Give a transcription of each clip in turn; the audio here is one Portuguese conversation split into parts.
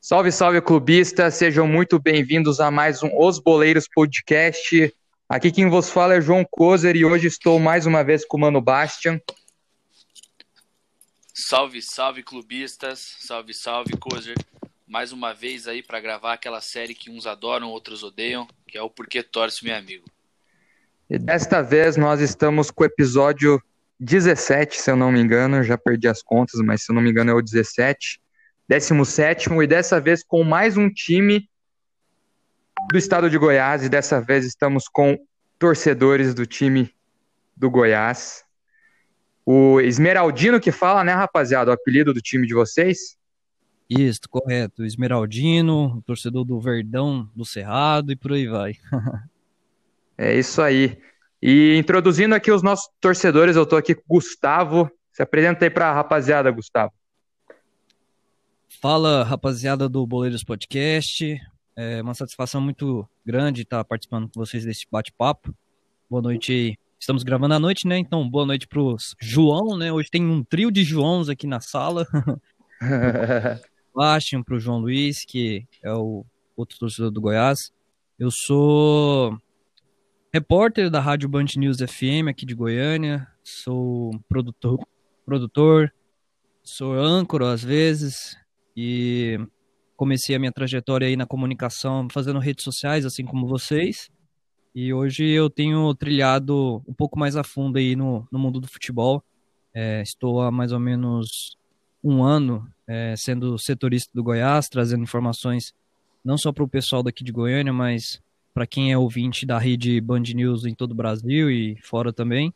Salve, salve, clubistas! Sejam muito bem-vindos a mais um Os Boleiros Podcast. Aqui quem vos fala é João Kozer e hoje estou mais uma vez com o Mano Bastian. Salve, salve, clubistas! Salve, salve, Kozer! Mais uma vez aí para gravar aquela série que uns adoram, outros odeiam, que é o Porquê Torce, meu amigo. E desta vez nós estamos com o episódio 17, se eu não me engano, já perdi as contas, mas se eu não me engano é o 17 17 e dessa vez com mais um time do estado de Goiás e dessa vez estamos com torcedores do time do Goiás. O Esmeraldino que fala, né, rapaziada, o apelido do time de vocês? Isso, correto. Esmeraldino, torcedor do Verdão, do Cerrado e por aí vai. é isso aí. E introduzindo aqui os nossos torcedores, eu tô aqui com o Gustavo. Se apresenta aí pra rapaziada, Gustavo. Fala, rapaziada do Boleiros Podcast. É uma satisfação muito grande estar participando com vocês desse bate-papo. Boa noite. Estamos gravando à noite, né? Então, boa noite pro João, né? Hoje tem um trio de Joãos aqui na sala. Bastian, pro João Luiz, que é o outro torcedor do Goiás. Eu sou repórter da Rádio Band News FM aqui de Goiânia. Sou produtor, produtor sou âncora às vezes, e comecei a minha trajetória aí na comunicação fazendo redes sociais, assim como vocês. E hoje eu tenho trilhado um pouco mais a fundo aí no, no mundo do futebol. É, estou há mais ou menos um ano é, sendo setorista do Goiás, trazendo informações não só para o pessoal daqui de Goiânia, mas para quem é ouvinte da rede Band News em todo o Brasil e fora também.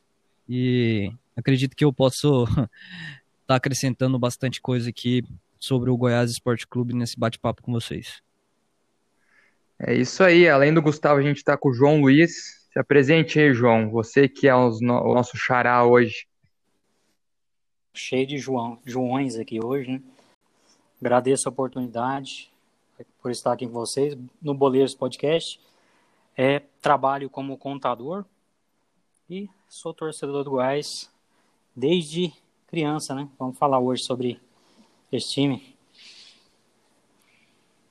E acredito que eu posso estar tá acrescentando bastante coisa aqui sobre o Goiás Esporte Clube nesse bate-papo com vocês. É isso aí. Além do Gustavo, a gente está com o João Luiz. Se apresente aí, João. Você que é o nosso xará hoje. Cheio de João, Joões aqui hoje, né? Agradeço a oportunidade por estar aqui com vocês no Boleiros Podcast. É, trabalho como contador e sou torcedor do Goiás desde criança, né? Vamos falar hoje sobre esse time.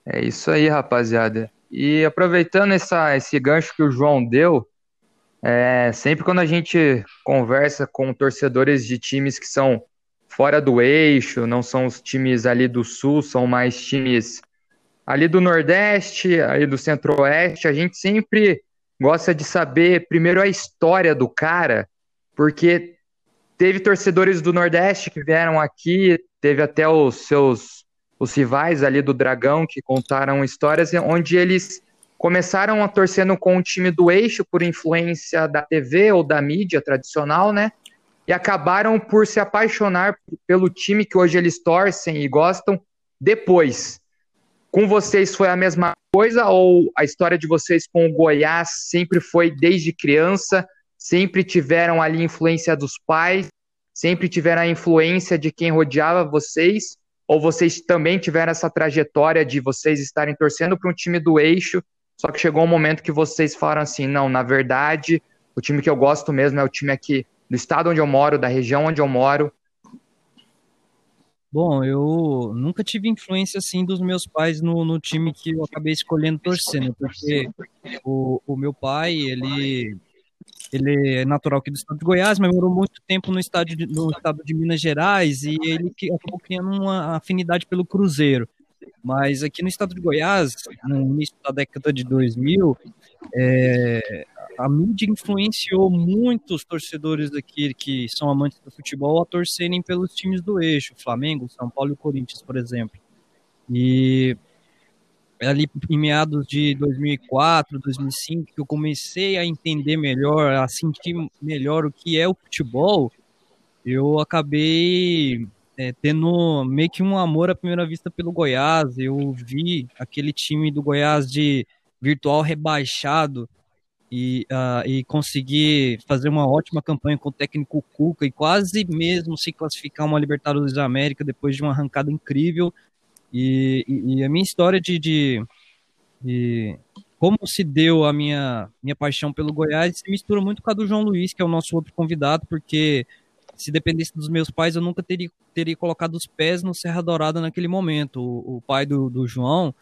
É isso aí, rapaziada. E aproveitando essa, esse gancho que o João deu, é, sempre quando a gente conversa com torcedores de times que são fora do eixo, não são os times ali do sul, são mais times ali do Nordeste, ali do Centro-Oeste, a gente sempre gosta de saber primeiro a história do cara, porque teve torcedores do Nordeste que vieram aqui, teve até os seus os rivais ali do Dragão que contaram histórias onde eles começaram a torcendo com o time do eixo por influência da TV ou da mídia tradicional, né? E acabaram por se apaixonar pelo time que hoje eles torcem e gostam depois. Com vocês foi a mesma coisa ou a história de vocês com o Goiás sempre foi desde criança? Sempre tiveram ali influência dos pais? sempre tiveram a influência de quem rodeava vocês, ou vocês também tiveram essa trajetória de vocês estarem torcendo para um time do eixo, só que chegou um momento que vocês falaram assim, não, na verdade, o time que eu gosto mesmo é o time aqui do estado onde eu moro, da região onde eu moro. Bom, eu nunca tive influência assim dos meus pais no, no time que eu acabei escolhendo torcendo, porque o, o meu pai, ele ele é natural aqui do estado de Goiás, mas morou muito tempo no estado de, no estado de Minas Gerais e ele acabou criando uma afinidade pelo Cruzeiro. Mas aqui no estado de Goiás, no início da década de 2000, é, a mídia influenciou muitos torcedores aqui que são amantes do futebol a torcerem pelos times do eixo, Flamengo, São Paulo e Corinthians, por exemplo. E ali em meados de 2004, 2005, que eu comecei a entender melhor, a sentir melhor o que é o futebol, eu acabei é, tendo meio que um amor à primeira vista pelo Goiás. Eu vi aquele time do Goiás de virtual rebaixado e, uh, e consegui fazer uma ótima campanha com o técnico Cuca e quase mesmo se classificar uma Libertadores da América depois de uma arrancada incrível e, e, e a minha história de, de, de, como se deu a minha, minha paixão pelo Goiás se mistura muito com a do João Luiz, que é o nosso outro convidado, porque se dependesse dos meus pais, eu nunca teria, teria colocado os pés no Serra Dourada naquele momento. O, o pai do, do João,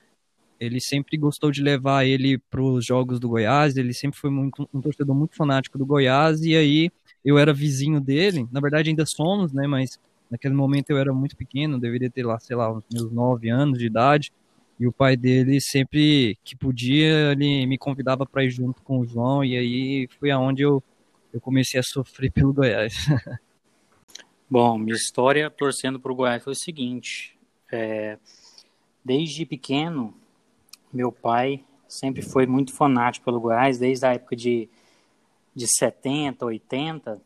ele sempre gostou de levar ele para os jogos do Goiás, ele sempre foi muito, um torcedor muito fanático do Goiás, e aí eu era vizinho dele, na verdade ainda somos, né, mas naquele momento eu era muito pequeno, deveria ter lá, sei lá, uns meus nove anos de idade, e o pai dele sempre que podia, ele me convidava para ir junto com o João, e aí foi aonde eu, eu comecei a sofrer pelo Goiás. Bom, minha história torcendo para o Goiás foi o seguinte: é, desde pequeno, meu pai sempre foi muito fanático pelo Goiás, desde a época de, de 70, 80,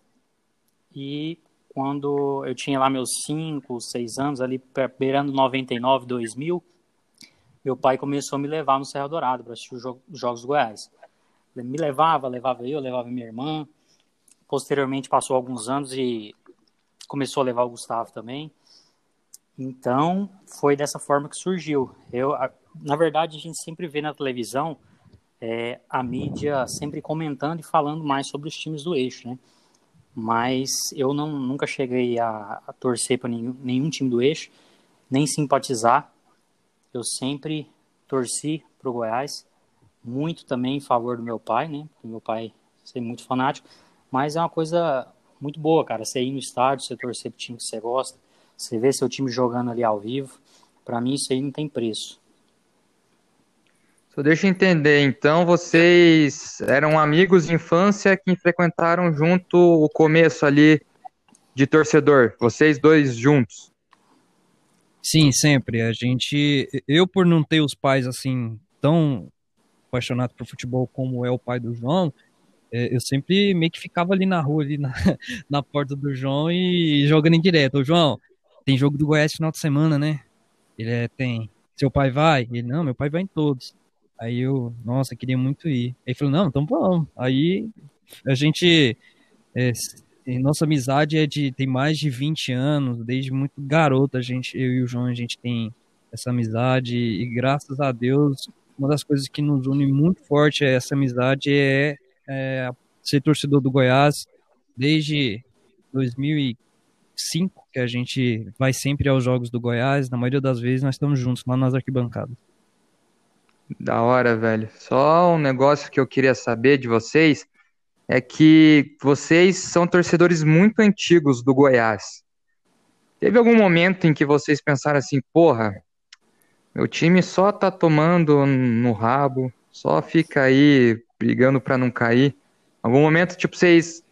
e quando eu tinha lá meus 5, 6 anos, ali beirando 99, 2000, meu pai começou a me levar no Serra Dourado para assistir os Jogos do Goiás. Ele me levava, levava eu, levava minha irmã. Posteriormente passou alguns anos e começou a levar o Gustavo também. Então, foi dessa forma que surgiu. Eu, na verdade, a gente sempre vê na televisão é, a mídia sempre comentando e falando mais sobre os times do eixo, né? Mas eu não, nunca cheguei a, a torcer para nenhum, nenhum time do eixo, nem simpatizar eu sempre torci para o Goiás, muito também em favor do meu pai, né? Porque meu pai é muito fanático, mas é uma coisa muito boa, cara. Você ir no estádio, você torcer pro time que você gosta, você ver seu time jogando ali ao vivo, para mim isso aí não tem preço. Só deixa eu entender, então vocês eram amigos de infância que frequentaram junto o começo ali de torcedor, vocês dois juntos? Sim, sempre. A gente. Eu, por não ter os pais assim tão apaixonados por futebol como é o pai do João, é, eu sempre meio que ficava ali na rua, ali na, na porta do João e jogando em direto. Ô, João, tem jogo do Goiás final de semana, né? Ele é, tem. Seu pai vai? Ele, não, meu pai vai em todos. Aí eu, nossa, queria muito ir. Ele falou, não, então vamos. Aí a gente é, nossa amizade é de tem mais de 20 anos, desde muito garoto a gente, eu e o João, a gente tem essa amizade e graças a Deus, uma das coisas que nos une muito forte é essa amizade é, é ser torcedor do Goiás desde 2005 que a gente vai sempre aos jogos do Goiás, na maioria das vezes nós estamos juntos lá nas arquibancadas. Da hora, velho. Só um negócio que eu queria saber de vocês é que vocês são torcedores muito antigos do Goiás. Teve algum momento em que vocês pensaram assim, porra, meu time só tá tomando no rabo, só fica aí brigando para não cair. Algum momento, tipo, vocês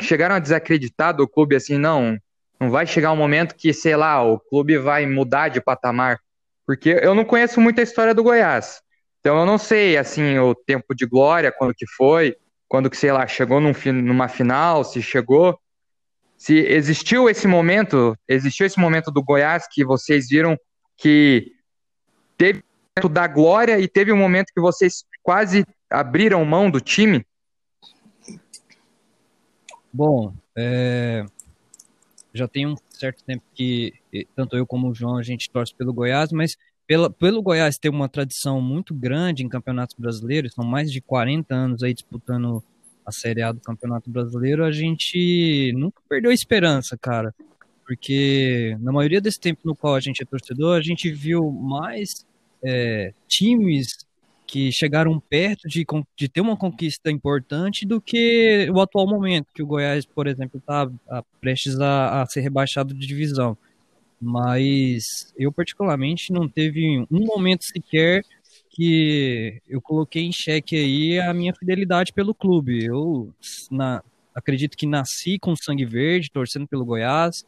chegaram a desacreditar do clube assim, não, não vai chegar um momento que, sei lá, o clube vai mudar de patamar. Porque eu não conheço muito a história do Goiás. Então eu não sei, assim, o tempo de glória, quando que foi, quando que, sei lá, chegou num, numa final, se chegou, se existiu esse momento, existiu esse momento do Goiás que vocês viram que teve o momento da glória e teve um momento que vocês quase abriram mão do time? Bom, é... já tem um certo tempo que tanto eu como o João a gente torce pelo Goiás, mas pela, pelo Goiás ter uma tradição muito grande em campeonatos brasileiros, são mais de 40 anos aí disputando a Série A do Campeonato Brasileiro, a gente nunca perdeu a esperança, cara. Porque na maioria desse tempo no qual a gente é torcedor, a gente viu mais é, times que chegaram perto de, de ter uma conquista importante do que o atual momento, que o Goiás, por exemplo, está prestes a, a ser rebaixado de divisão mas eu particularmente não teve um momento sequer que eu coloquei em xeque aí a minha fidelidade pelo clube. Eu na, acredito que nasci com sangue verde, torcendo pelo Goiás.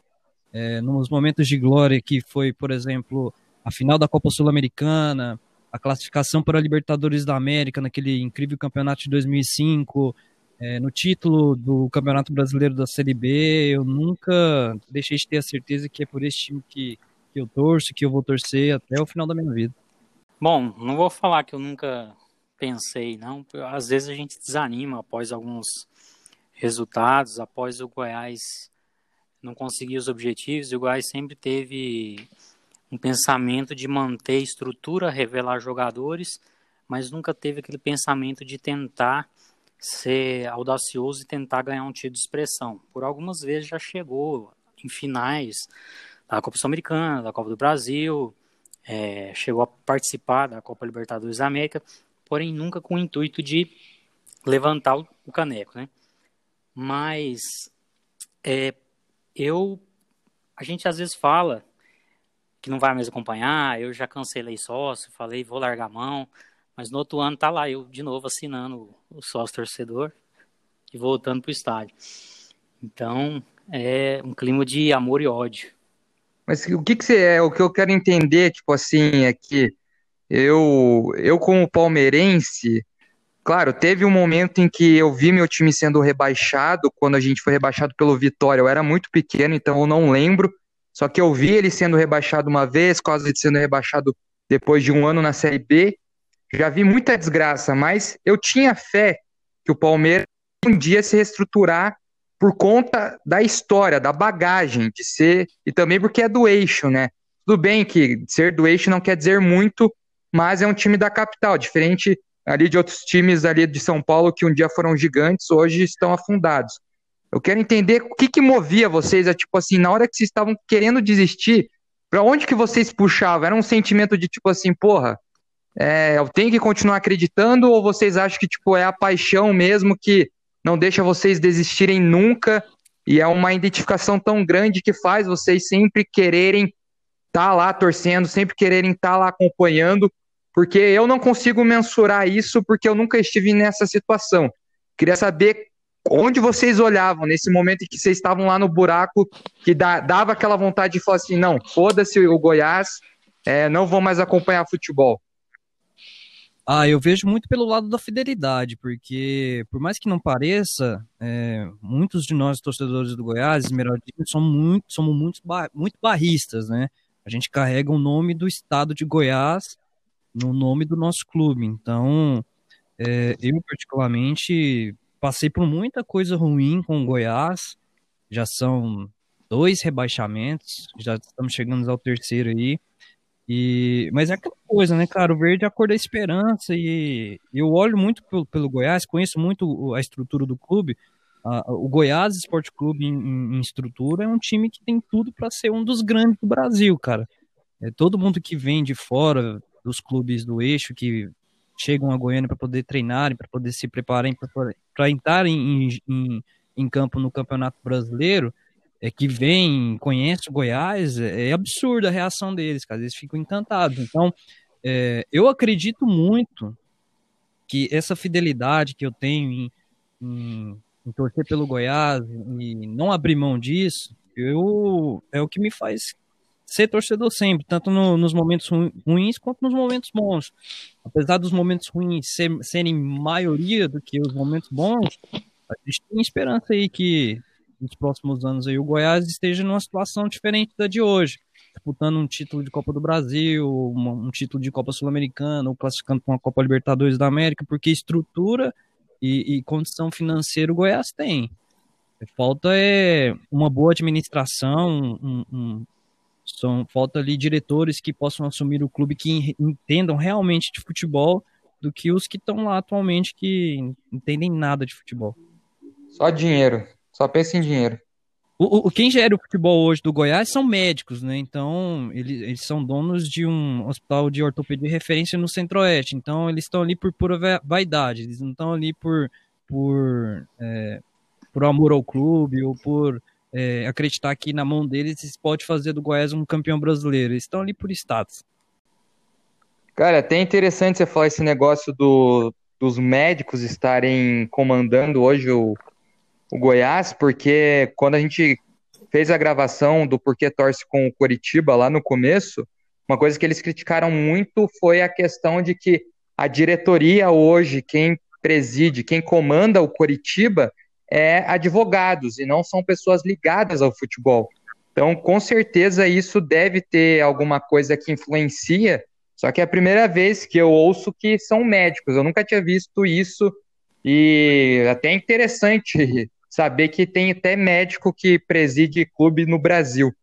É, nos momentos de glória que foi, por exemplo, a final da Copa Sul-Americana, a classificação para a Libertadores da América naquele incrível campeonato de 2005, é, no título do Campeonato Brasileiro da Série B, eu nunca deixei de ter a certeza que é por esse time que, que eu torço, que eu vou torcer até o final da minha vida. Bom, não vou falar que eu nunca pensei, não. Às vezes a gente desanima após alguns resultados, após o Goiás não conseguir os objetivos, o Goiás sempre teve um pensamento de manter estrutura, revelar jogadores, mas nunca teve aquele pensamento de tentar ser audacioso e tentar ganhar um título de expressão. Por algumas vezes já chegou em finais da Copa Sul-Americana, da Copa do Brasil, é, chegou a participar da Copa Libertadores da América, porém nunca com o intuito de levantar o caneco, né? Mas é, eu, a gente às vezes fala que não vai mais acompanhar, eu já cancelei sócio, falei vou largar a mão, mas no outro ano tá lá eu de novo assinando o sócio torcedor e voltando pro estádio. Então é um clima de amor e ódio. Mas o que que você é? O que eu quero entender, tipo assim, é que eu, eu como palmeirense, claro, teve um momento em que eu vi meu time sendo rebaixado, quando a gente foi rebaixado pelo Vitória, eu era muito pequeno, então eu não lembro. Só que eu vi ele sendo rebaixado uma vez, quase sendo rebaixado depois de um ano na Série B. Já vi muita desgraça, mas eu tinha fé que o Palmeiras um dia se reestruturar por conta da história, da bagagem de ser, e também porque é do eixo, né? Tudo bem que ser do eixo não quer dizer muito, mas é um time da capital, diferente ali de outros times ali de São Paulo que um dia foram gigantes, hoje estão afundados. Eu quero entender o que, que movia vocês, é tipo assim, na hora que vocês estavam querendo desistir, para onde que vocês puxavam? Era um sentimento de tipo assim, porra, é, eu tenho que continuar acreditando, ou vocês acham que tipo é a paixão mesmo que não deixa vocês desistirem nunca e é uma identificação tão grande que faz vocês sempre quererem estar tá lá torcendo, sempre quererem estar tá lá acompanhando, porque eu não consigo mensurar isso porque eu nunca estive nessa situação. Queria saber onde vocês olhavam nesse momento em que vocês estavam lá no buraco, que dava aquela vontade de falar assim: não, foda-se o Goiás, é, não vou mais acompanhar futebol. Ah, eu vejo muito pelo lado da fidelidade, porque por mais que não pareça, é, muitos de nós torcedores do Goiás, Esmeraldinho, somos muito, somos muito, muito barristas, né? A gente carrega o nome do estado de Goiás no nome do nosso clube. Então, é, eu particularmente passei por muita coisa ruim com o Goiás. Já são dois rebaixamentos, já estamos chegando ao terceiro aí. E, mas é aquela coisa, né, cara? O verde é a cor da esperança e eu olho muito pelo, pelo Goiás, conheço muito a estrutura do clube. o Goiás Esporte Clube em, em, estrutura é um time que tem tudo para ser um dos grandes do Brasil, cara. É, todo mundo que vem de fora dos clubes do eixo, que chegam a Goiânia para poder treinarem, para poder se prepararem para entrar em, em, em campo no Campeonato Brasileiro, é, que vem, conhece o Goiás, é, é absurda a reação deles, cara. Eles ficam encantados. Então, é, eu acredito muito que essa fidelidade que eu tenho em, em, em, torcer pelo Goiás e não abrir mão disso, eu, é o que me faz ser torcedor sempre, tanto no, nos momentos ruins quanto nos momentos bons. Apesar dos momentos ruins ser, serem maioria do que os momentos bons, a gente tem esperança aí que nos próximos anos aí o Goiás esteja numa situação diferente da de hoje, disputando um título de Copa do Brasil, um, um título de Copa Sul-Americana, ou classificando para uma Copa Libertadores da América, porque estrutura e, e condição financeira o Goiás tem. Falta é uma boa administração, um, um, são, falta ali diretores que possam assumir o clube que entendam realmente de futebol do que os que estão lá atualmente que entendem nada de futebol. Só dinheiro. Só pensa em dinheiro. O, o, quem gera o futebol hoje do Goiás são médicos, né? Então, eles, eles são donos de um hospital de ortopedia de referência no Centro-Oeste. Então, eles estão ali por pura vaidade. Eles não estão ali por, por, é, por amor ao clube ou por é, acreditar que na mão deles se pode fazer do Goiás um campeão brasileiro. Eles estão ali por status. Cara, é até interessante você falar esse negócio do, dos médicos estarem comandando hoje o, o Goiás, porque quando a gente fez a gravação do Porquê Torce com o Coritiba lá no começo, uma coisa que eles criticaram muito foi a questão de que a diretoria hoje, quem preside, quem comanda o Coritiba, é advogados e não são pessoas ligadas ao futebol. Então, com certeza, isso deve ter alguma coisa que influencia. Só que é a primeira vez que eu ouço que são médicos. Eu nunca tinha visto isso e até é interessante saber que tem até médico que preside clube no Brasil.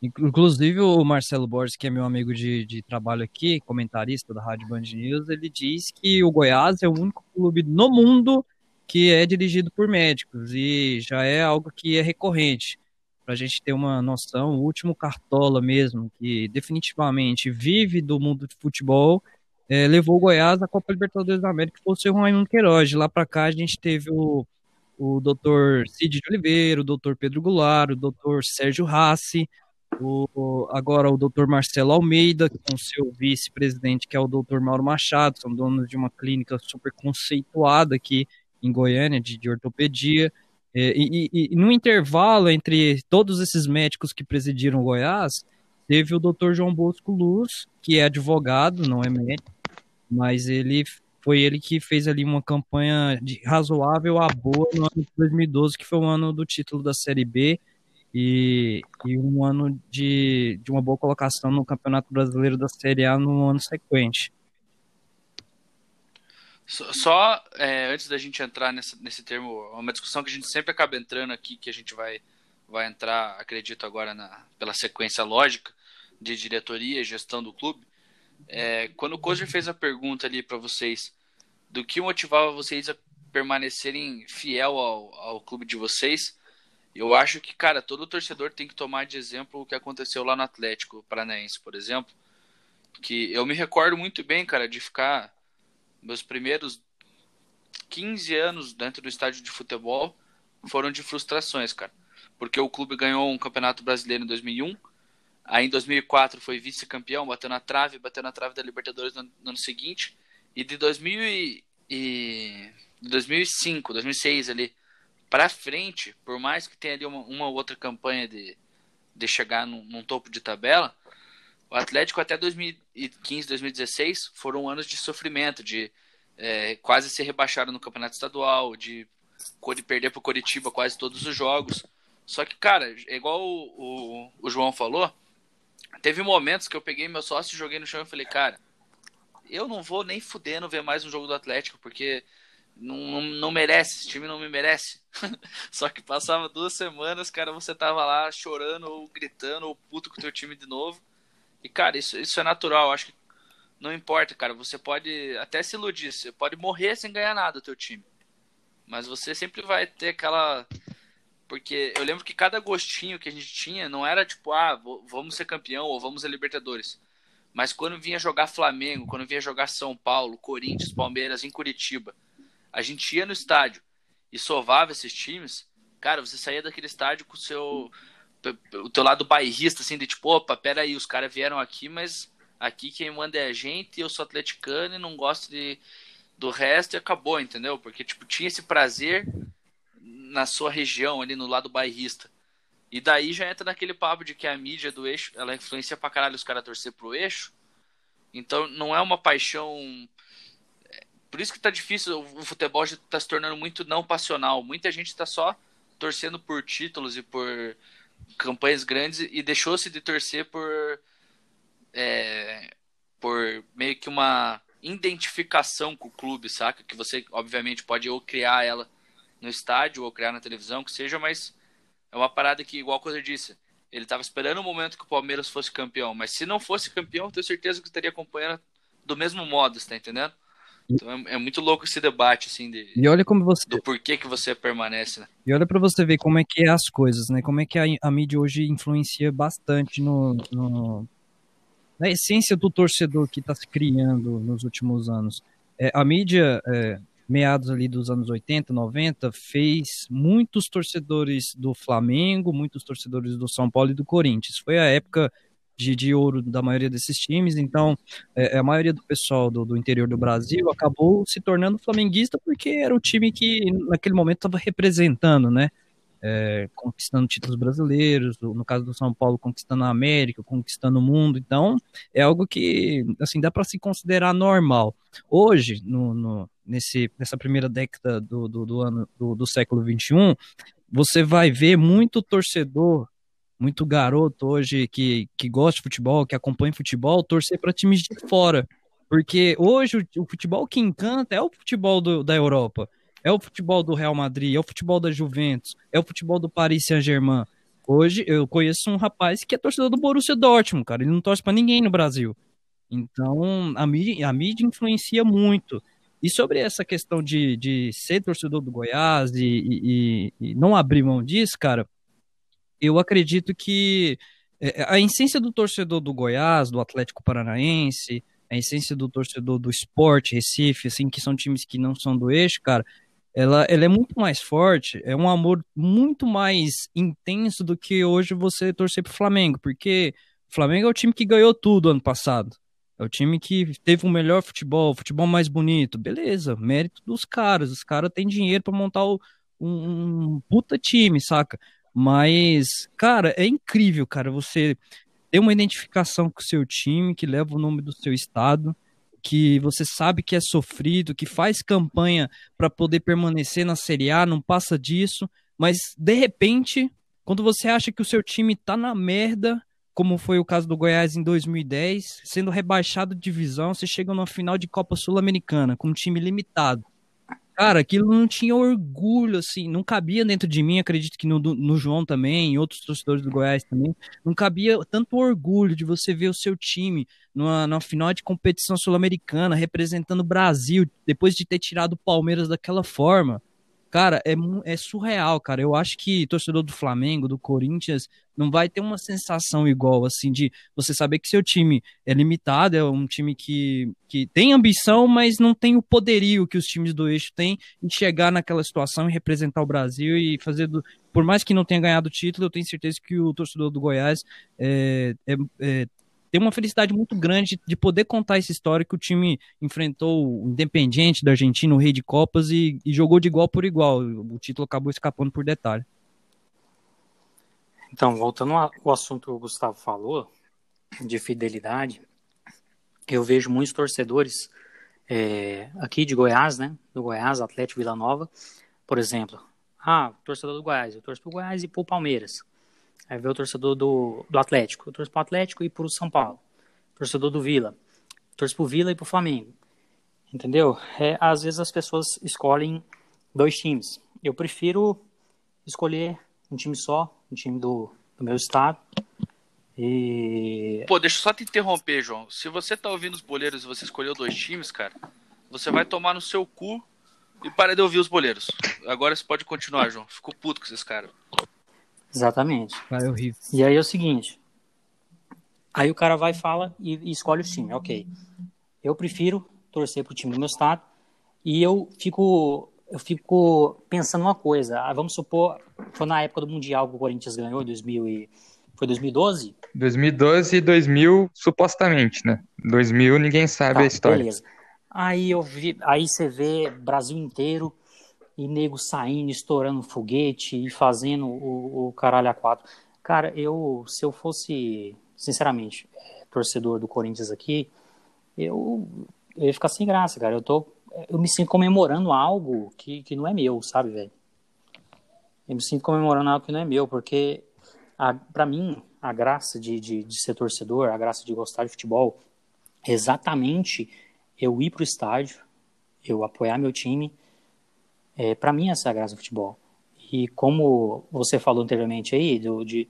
Inclusive o Marcelo Borges, que é meu amigo de, de trabalho aqui, comentarista da Rádio Band News, ele diz que o Goiás é o único clube no mundo que é dirigido por médicos e já é algo que é recorrente. Para a gente ter uma noção, o último Cartola mesmo, que definitivamente vive do mundo de futebol, é, levou o Goiás à Copa Libertadores da América, que foi o seu Raimundo Queiroz. De lá para cá a gente teve o, o doutor Cid de Oliveira, o doutor Pedro Goulart, o doutor Sérgio Rassi, o, agora o doutor Marcelo Almeida, com seu vice-presidente, que é o doutor Mauro Machado, são donos de uma clínica super conceituada aqui em Goiânia, de, de ortopedia. É, e, e, e, no intervalo entre todos esses médicos que presidiram Goiás, teve o doutor João Bosco Luz, que é advogado, não é médico, mas ele foi ele que fez ali uma campanha de razoável a boa no ano de 2012, que foi o ano do título da Série B, e, e um ano de, de uma boa colocação no Campeonato Brasileiro da Série A no ano sequente. Só é, antes da gente entrar nesse termo, uma discussão que a gente sempre acaba entrando aqui, que a gente vai, vai entrar, acredito agora, na, pela sequência lógica de diretoria e gestão do clube. É, quando o Kozer fez a pergunta ali para vocês do que motivava vocês a permanecerem fiel ao, ao clube de vocês, eu acho que, cara, todo torcedor tem que tomar de exemplo o que aconteceu lá no Atlético Paranaense, por exemplo. Que eu me recordo muito bem, cara, de ficar meus primeiros 15 anos dentro do estádio de futebol foram de frustrações, cara. Porque o clube ganhou um campeonato brasileiro em 2001, aí em 2004 foi vice-campeão, bateu na trave, bateu na trave da Libertadores no, no ano seguinte, e de 2000 e, e 2005, 2006 ali para frente, por mais que tenha ali uma, uma outra campanha de, de chegar num, num, topo de tabela, o Atlético até 2015, 2016 foram anos de sofrimento, de é, quase ser rebaixado no campeonato estadual, de, de perder para o Coritiba quase todos os jogos. Só que, cara, é igual o, o, o João falou, teve momentos que eu peguei meu sócio, joguei no chão e falei, cara, eu não vou nem fudendo ver mais um jogo do Atlético, porque não, não, não, merece, esse time não me merece. Só que passava duas semanas, cara, você tava lá chorando ou gritando ou puto com o teu time de novo. E, cara, isso, isso é natural. Acho que não importa, cara. Você pode até se iludir, você pode morrer sem ganhar nada do teu time. Mas você sempre vai ter aquela. Porque eu lembro que cada gostinho que a gente tinha não era tipo, ah, vamos ser campeão ou vamos a Libertadores. Mas quando vinha jogar Flamengo, quando vinha jogar São Paulo, Corinthians, Palmeiras em Curitiba a gente ia no estádio e sovava esses times, cara, você saía daquele estádio com o seu o teu lado bairrista, assim, de tipo, opa, peraí, os caras vieram aqui, mas aqui quem manda é a gente, eu sou atleticano e não gosto de, do resto e acabou, entendeu? Porque, tipo, tinha esse prazer na sua região, ali no lado bairrista. E daí já entra naquele papo de que a mídia do eixo, ela influencia pra caralho os caras torcer pro eixo. Então não é uma paixão por isso que tá difícil, o futebol já tá se tornando muito não passional. Muita gente tá só torcendo por títulos e por campanhas grandes e deixou-se de torcer por é, por meio que uma identificação com o clube, saca? Que você, obviamente, pode ou criar ela no estádio ou criar na televisão, que seja, mas é uma parada que, igual coisa disse, ele estava esperando o momento que o Palmeiras fosse campeão, mas se não fosse campeão, tenho certeza que estaria acompanhando do mesmo modo, está entendendo? Então é, é, muito louco esse debate, assim, de, e olha como você... do porquê que você permanece, né? E olha para você ver como é que é as coisas, né? Como é que a, a mídia hoje influencia bastante no, no, na essência do torcedor que está se criando nos últimos anos. É, a mídia, é, meados ali dos anos 80, 90, fez muitos torcedores do Flamengo, muitos torcedores do São Paulo e do Corinthians. Foi a época de, de ouro da maioria desses times, então é, a maioria do pessoal do, do, interior do Brasil acabou se tornando flamenguista porque era o time que naquele momento estava representando, né? É, conquistando títulos brasileiros, no caso do São Paulo conquistando a América, conquistando o mundo, então é algo que assim dá para se considerar normal. Hoje, no, no, nesse, nessa primeira década do, do, do ano do, do século 21, você vai ver muito torcedor muito garoto hoje que, que gosta de futebol, que acompanha futebol, torcer para times de fora. Porque hoje o, o, futebol que encanta é o futebol do, da Europa. É o futebol do Real Madrid, é o futebol da Juventus, é o futebol do Paris Saint-Germain. Hoje eu conheço um rapaz que é torcedor do Borussia Dortmund, cara. Ele não torce para ninguém no Brasil. Então a mídia, a mídia influencia muito. E sobre essa questão de, de ser torcedor do Goiás e, e, e não abrir mão disso, cara, eu acredito que é, a essência do torcedor do Goiás, do Atlético Paranaense, a essência do torcedor do esporte, Recife, assim, que são times que não são do eixo, cara, ela, ela é muito mais forte, é um amor muito mais intenso do que hoje você torcer pro Flamengo, porque o Flamengo é o time que ganhou tudo ano passado. É o time que teve o melhor futebol, futebol mais bonito. Beleza, mérito dos caras. Os caras têm dinheiro para montar o, um, um puta time, saca? Mas, cara, é incrível, cara, você ter uma identificação com o seu time, que leva o nome do seu estado, que você sabe que é sofrido, que faz campanha para poder permanecer na Série A, não passa disso, mas de repente, quando você acha que o seu time tá na merda, como foi o caso do Goiás em 2010, sendo rebaixado de divisão, você chega numa final de Copa Sul-Americana com um time limitado. Cara, aquilo não tinha orgulho, assim, não cabia dentro de mim, acredito que no, no João também, em outros torcedores do Goiás também, não cabia tanto orgulho de você ver o seu time numa, numa final de competição sul-americana, representando o Brasil, depois de ter tirado o Palmeiras daquela forma. Cara, é, é surreal, cara. Eu acho que torcedor do Flamengo, do Corinthians, não vai ter uma sensação igual, assim, de você saber que seu time é limitado, é um time que, que tem ambição, mas não tem o poderio que os times do eixo têm em chegar naquela situação e representar o Brasil e fazer do. Por mais que não tenha ganhado o título, eu tenho certeza que o torcedor do Goiás é, é, é tem uma felicidade muito grande de poder contar essa história que o time enfrentou o Independiente da Argentina, o Rei de Copas, e, e jogou de igual por igual. O título acabou escapando por detalhe. Então, voltando ao assunto que o Gustavo falou, de fidelidade, eu vejo muitos torcedores é, aqui de Goiás, né? Do Goiás, Atlético Vila Nova, por exemplo. Ah, torcedor do Goiás, eu torço pro Goiás e pro Palmeiras. Aí vê o torcedor do, do Atlético. Eu torço pro Atlético e pro São Paulo. Torcedor do Vila. Torço pro Vila e pro Flamengo. Entendeu? É, às vezes as pessoas escolhem dois times. Eu prefiro escolher um time só, um time do, do meu estado. E. Pô, deixa eu só te interromper, João. Se você tá ouvindo os boleiros e você escolheu dois times, cara, você vai tomar no seu cu e para de ouvir os boleiros. Agora você pode continuar, João. Fico puto com esses caras. Exatamente. Vai horrível. E aí é o seguinte. Aí o cara vai, fala e, e escolhe o time. Ok. Eu prefiro torcer pro time do meu estado. E eu fico, eu fico pensando uma coisa. Ah, vamos supor, foi na época do Mundial que o Corinthians ganhou, 2000 e, foi 2012? 2012 e 2000, supostamente, né? 2000 ninguém sabe tá, a história. Beleza. Aí eu vi, aí você vê Brasil inteiro e nego saindo, estourando foguete e fazendo o, o caralho a quatro. Cara, eu, se eu fosse, sinceramente, é, torcedor do Corinthians aqui, eu, eu ia ficar sem graça, cara. Eu tô, eu me sinto comemorando algo que, que não é meu, sabe, velho? Eu me sinto comemorando algo que não é meu, porque a, pra mim, a graça de, de, de ser torcedor, a graça de gostar de futebol, exatamente eu ir pro estádio, eu apoiar meu time é, para mim, é a graça do futebol. E como você falou anteriormente aí, do, de,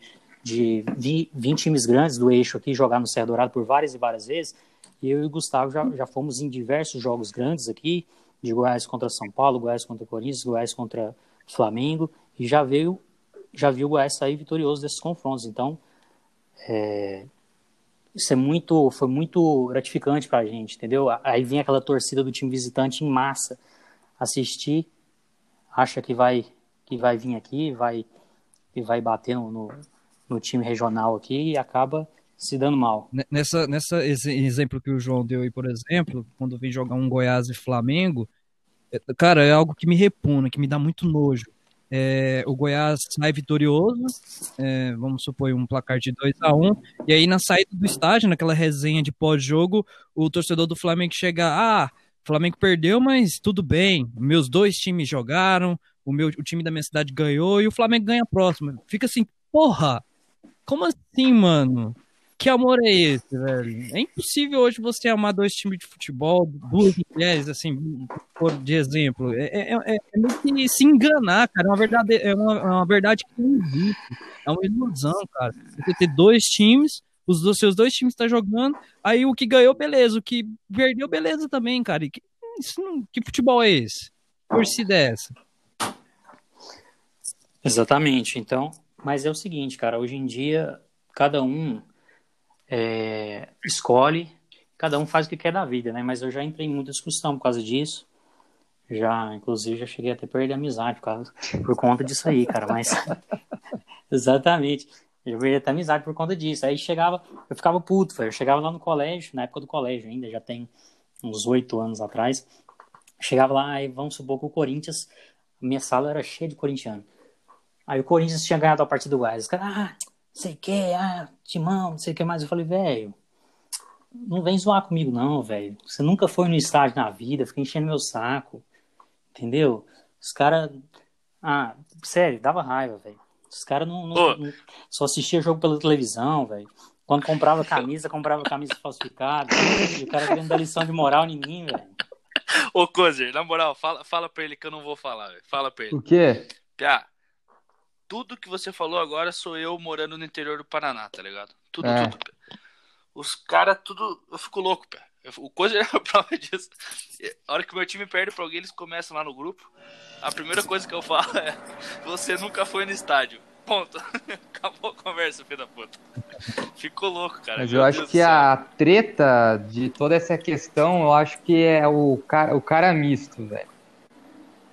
de 20 times grandes do eixo aqui jogar no Serra Dourado por várias e várias vezes, eu e o Gustavo já, já fomos em diversos jogos grandes aqui, de Goiás contra São Paulo, Goiás contra Corinthians, Goiás contra Flamengo, e já veio, já viu o Goiás sair vitorioso desses confrontos. Então, é, isso é muito, foi muito gratificante para a gente, entendeu? Aí vem aquela torcida do time visitante em massa assistir acha que vai que vai vir aqui, vai e vai bater no, no, no, time regional aqui e acaba se dando mal. Nessa, nessa exemplo que o João deu aí, por exemplo, quando vem jogar um Goiás e Flamengo, é, cara, é algo que me repuna, que me dá muito nojo. É, o Goiás sai vitorioso, é, vamos supor um placar de 2 a 1 um, e aí na saída do estádio, naquela resenha de pós-jogo, o torcedor do Flamengo chega, ah, o Flamengo perdeu, mas tudo bem. Meus dois times jogaram, o meu o time da minha cidade ganhou e o Flamengo ganha a próxima. Fica assim, porra. Como assim, mano? Que amor é esse, velho? É impossível hoje você amar dois times de futebol, duas mulheres, assim, por de exemplo. É, é, é, é meio que se enganar, cara. É uma verdade, é uma, é uma verdade que não existe. É uma ilusão, cara. Você ter dois times, os seus dois times estão tá jogando, aí o que ganhou, beleza. O que perdeu, beleza também, cara. E que, não, que futebol é esse? Torcida é essa? Exatamente. Então, mas é o seguinte, cara. Hoje em dia, cada um é, escolhe, cada um faz o que quer da vida, né? Mas eu já entrei em muita discussão por causa disso. Já, inclusive, já cheguei até a perder a amizade por, causa, por conta disso aí, cara. Mas. Exatamente. Eu perdi até amizade por conta disso. Aí chegava, eu ficava puto, velho. Eu chegava lá no colégio, na época do colégio ainda, já tem uns oito anos atrás. Chegava lá e vamos supor que o Corinthians, minha sala era cheia de corintiano. Aí o Corinthians tinha ganhado a partida do Goiás. Os caras, ah, sei que, ah, timão, não sei o que mais. Eu falei, velho, não vem zoar comigo não, velho. Você nunca foi no estádio na vida, fica enchendo meu saco. Entendeu? Os caras. Ah, sério, dava raiva, velho. Os caras não, não, não, só assistia jogo pela televisão, velho. Quando comprava camisa, comprava camisa falsificada. e o cara querendo dar lição de moral em mim, velho. Ô, Kozer, na moral, fala, fala pra ele que eu não vou falar, velho. Fala pra ele. O quê? Piá, tudo que você falou agora sou eu morando no interior do Paraná, tá ligado? Tudo, é. tudo. Os caras, tudo. Eu fico louco, pé. O coisa é a prova disso. A hora que meu time perde pra alguém, eles começam lá no grupo. A primeira coisa que eu falo é: Você nunca foi no estádio. Ponto. Acabou a conversa, filho da puta. Ficou louco, cara. Mas eu acho Deus que a treta de toda essa questão, eu acho que é o cara, o cara misto, velho.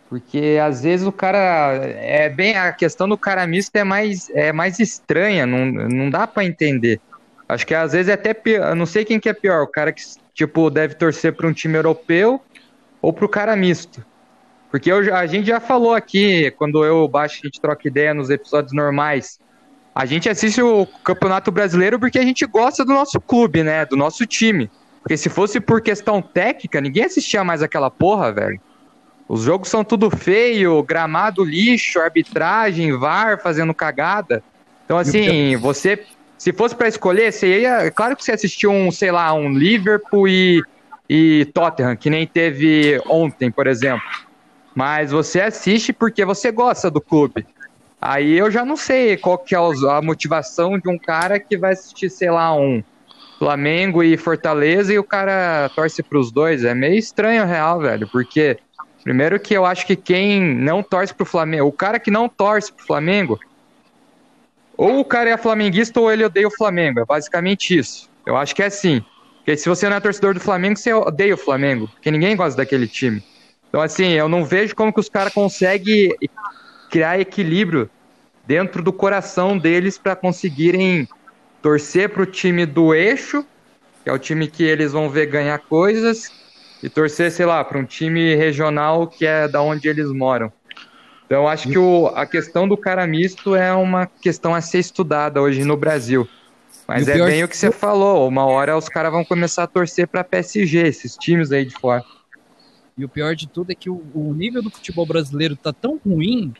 Porque às vezes o cara. É bem. A questão do cara misto é mais, é mais estranha, não, não dá para entender. Acho que às vezes é até pior. Eu não sei quem que é pior, o cara que, tipo, deve torcer para um time europeu ou pro cara misto. Porque eu, a gente já falou aqui, quando eu baixo, a gente troca ideia nos episódios normais. A gente assiste o Campeonato Brasileiro porque a gente gosta do nosso clube, né? Do nosso time. Porque se fosse por questão técnica, ninguém assistia mais aquela porra, velho. Os jogos são tudo feio, gramado lixo, arbitragem, VAR fazendo cagada. Então, assim, você, se fosse para escolher, você ia. Claro que você assistiu um, sei lá, um Liverpool e, e Tottenham, que nem teve ontem, por exemplo. Mas você assiste porque você gosta do clube. Aí eu já não sei qual que é a motivação de um cara que vai assistir, sei lá, um Flamengo e Fortaleza e o cara torce para os dois. É meio estranho, real, velho, porque Primeiro que eu acho que quem não torce pro Flamengo, o cara que não torce pro Flamengo, ou o cara é flamenguista ou ele odeia o Flamengo. É basicamente isso. Eu acho que é assim. Porque se você não é torcedor do Flamengo, você odeia o Flamengo. Porque ninguém gosta daquele time. Então, assim, eu não vejo como que os caras conseguem criar equilíbrio dentro do coração deles para conseguirem torcer pro time do eixo, que é o time que eles vão ver ganhar coisas, e torcer, sei lá, para um time regional que é da onde eles moram. Então, acho que o, a questão do cara misto é uma questão a ser estudada hoje no Brasil. Mas é bem o que você falou, uma hora os caras vão começar a torcer para PSG, esses times aí de fora. E o pior de tudo é que o, o nível do futebol brasileiro tá tão ruim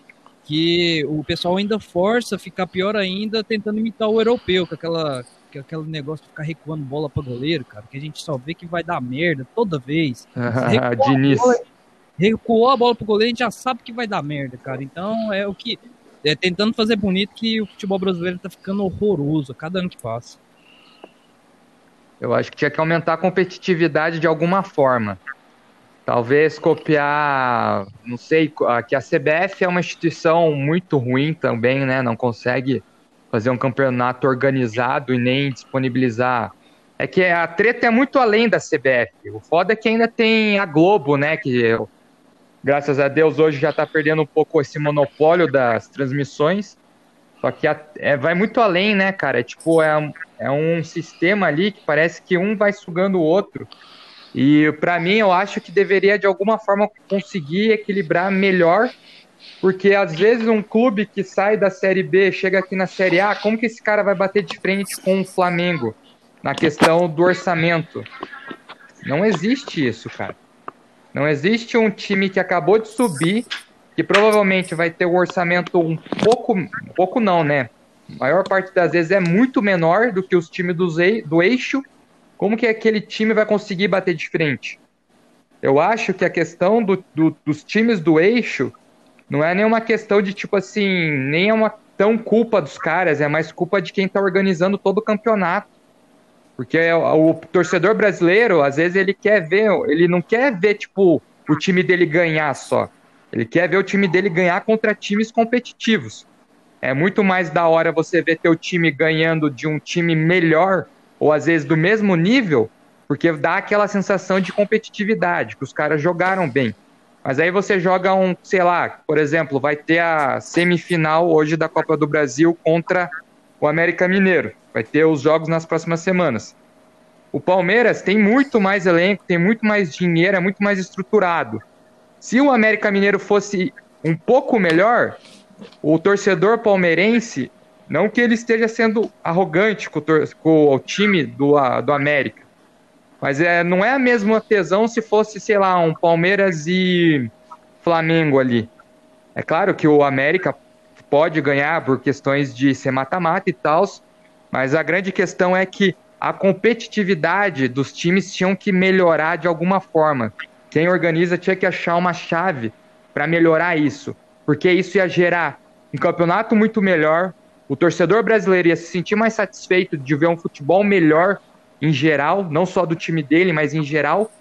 que o pessoal ainda força a ficar pior ainda tentando imitar o europeu, com aquela que é aquele negócio de ficar recuando bola para goleiro, cara, que a gente só vê que vai dar merda toda vez. Diniz. Recuou a bola pro goleiro, a gente já sabe que vai dar merda, cara. Então é o que. É tentando fazer bonito que o futebol brasileiro tá ficando horroroso a cada ano que passa. Eu acho que tinha que aumentar a competitividade de alguma forma. Talvez copiar, não sei, que a CBF é uma instituição muito ruim também, né? Não consegue fazer um campeonato organizado e nem disponibilizar. É que a treta é muito além da CBF. O foda é que ainda tem a Globo, né? Que graças a Deus hoje já está perdendo um pouco esse monopólio das transmissões. Só que a, é, vai muito além, né, cara? É tipo, é, é um sistema ali que parece que um vai sugando o outro. E para mim, eu acho que deveria de alguma forma conseguir equilibrar melhor porque às vezes um clube que sai da Série B chega aqui na Série A, como que esse cara vai bater de frente com o Flamengo na questão do orçamento? Não existe isso, cara. Não existe um time que acabou de subir, que provavelmente vai ter o um orçamento um pouco, pouco não, né? A maior parte das vezes é muito menor do que os times do, do eixo. Como que aquele time vai conseguir bater de frente? Eu acho que a questão do, do, dos times do eixo não é nenhuma questão de, tipo assim, nem é uma tão culpa dos caras, é mais culpa de quem está organizando todo o campeonato. Porque o, o, torcedor brasileiro, às vezes, ele quer ver, ele não quer ver, tipo, o time dele ganhar só. Ele quer ver o time dele ganhar contra times competitivos. É muito mais da hora você ver teu time ganhando de um time melhor, ou às vezes do mesmo nível, porque dá aquela sensação de competitividade, que os caras jogaram bem. Mas aí você joga um, sei lá, por exemplo, vai ter a semifinal hoje da Copa do Brasil contra o América Mineiro. Vai ter os jogos nas próximas semanas. O Palmeiras tem muito mais elenco, tem muito mais dinheiro, é muito mais estruturado. Se o América Mineiro fosse um pouco melhor, o torcedor palmeirense, não que ele esteja sendo arrogante com o, com o time do, do América, mas é, não é a mesma tesão se fosse, sei lá, um Palmeiras e Flamengo ali. É claro que o América pode ganhar por questões de ser mata-mata e tal, mas a grande questão é que a competitividade dos times tinham que melhorar de alguma forma. Quem organiza tinha que achar uma chave para melhorar isso, porque isso ia gerar um campeonato muito melhor, o torcedor brasileiro ia se sentir mais satisfeito de ver um futebol melhor em geral, não só do time dele, mas em geral.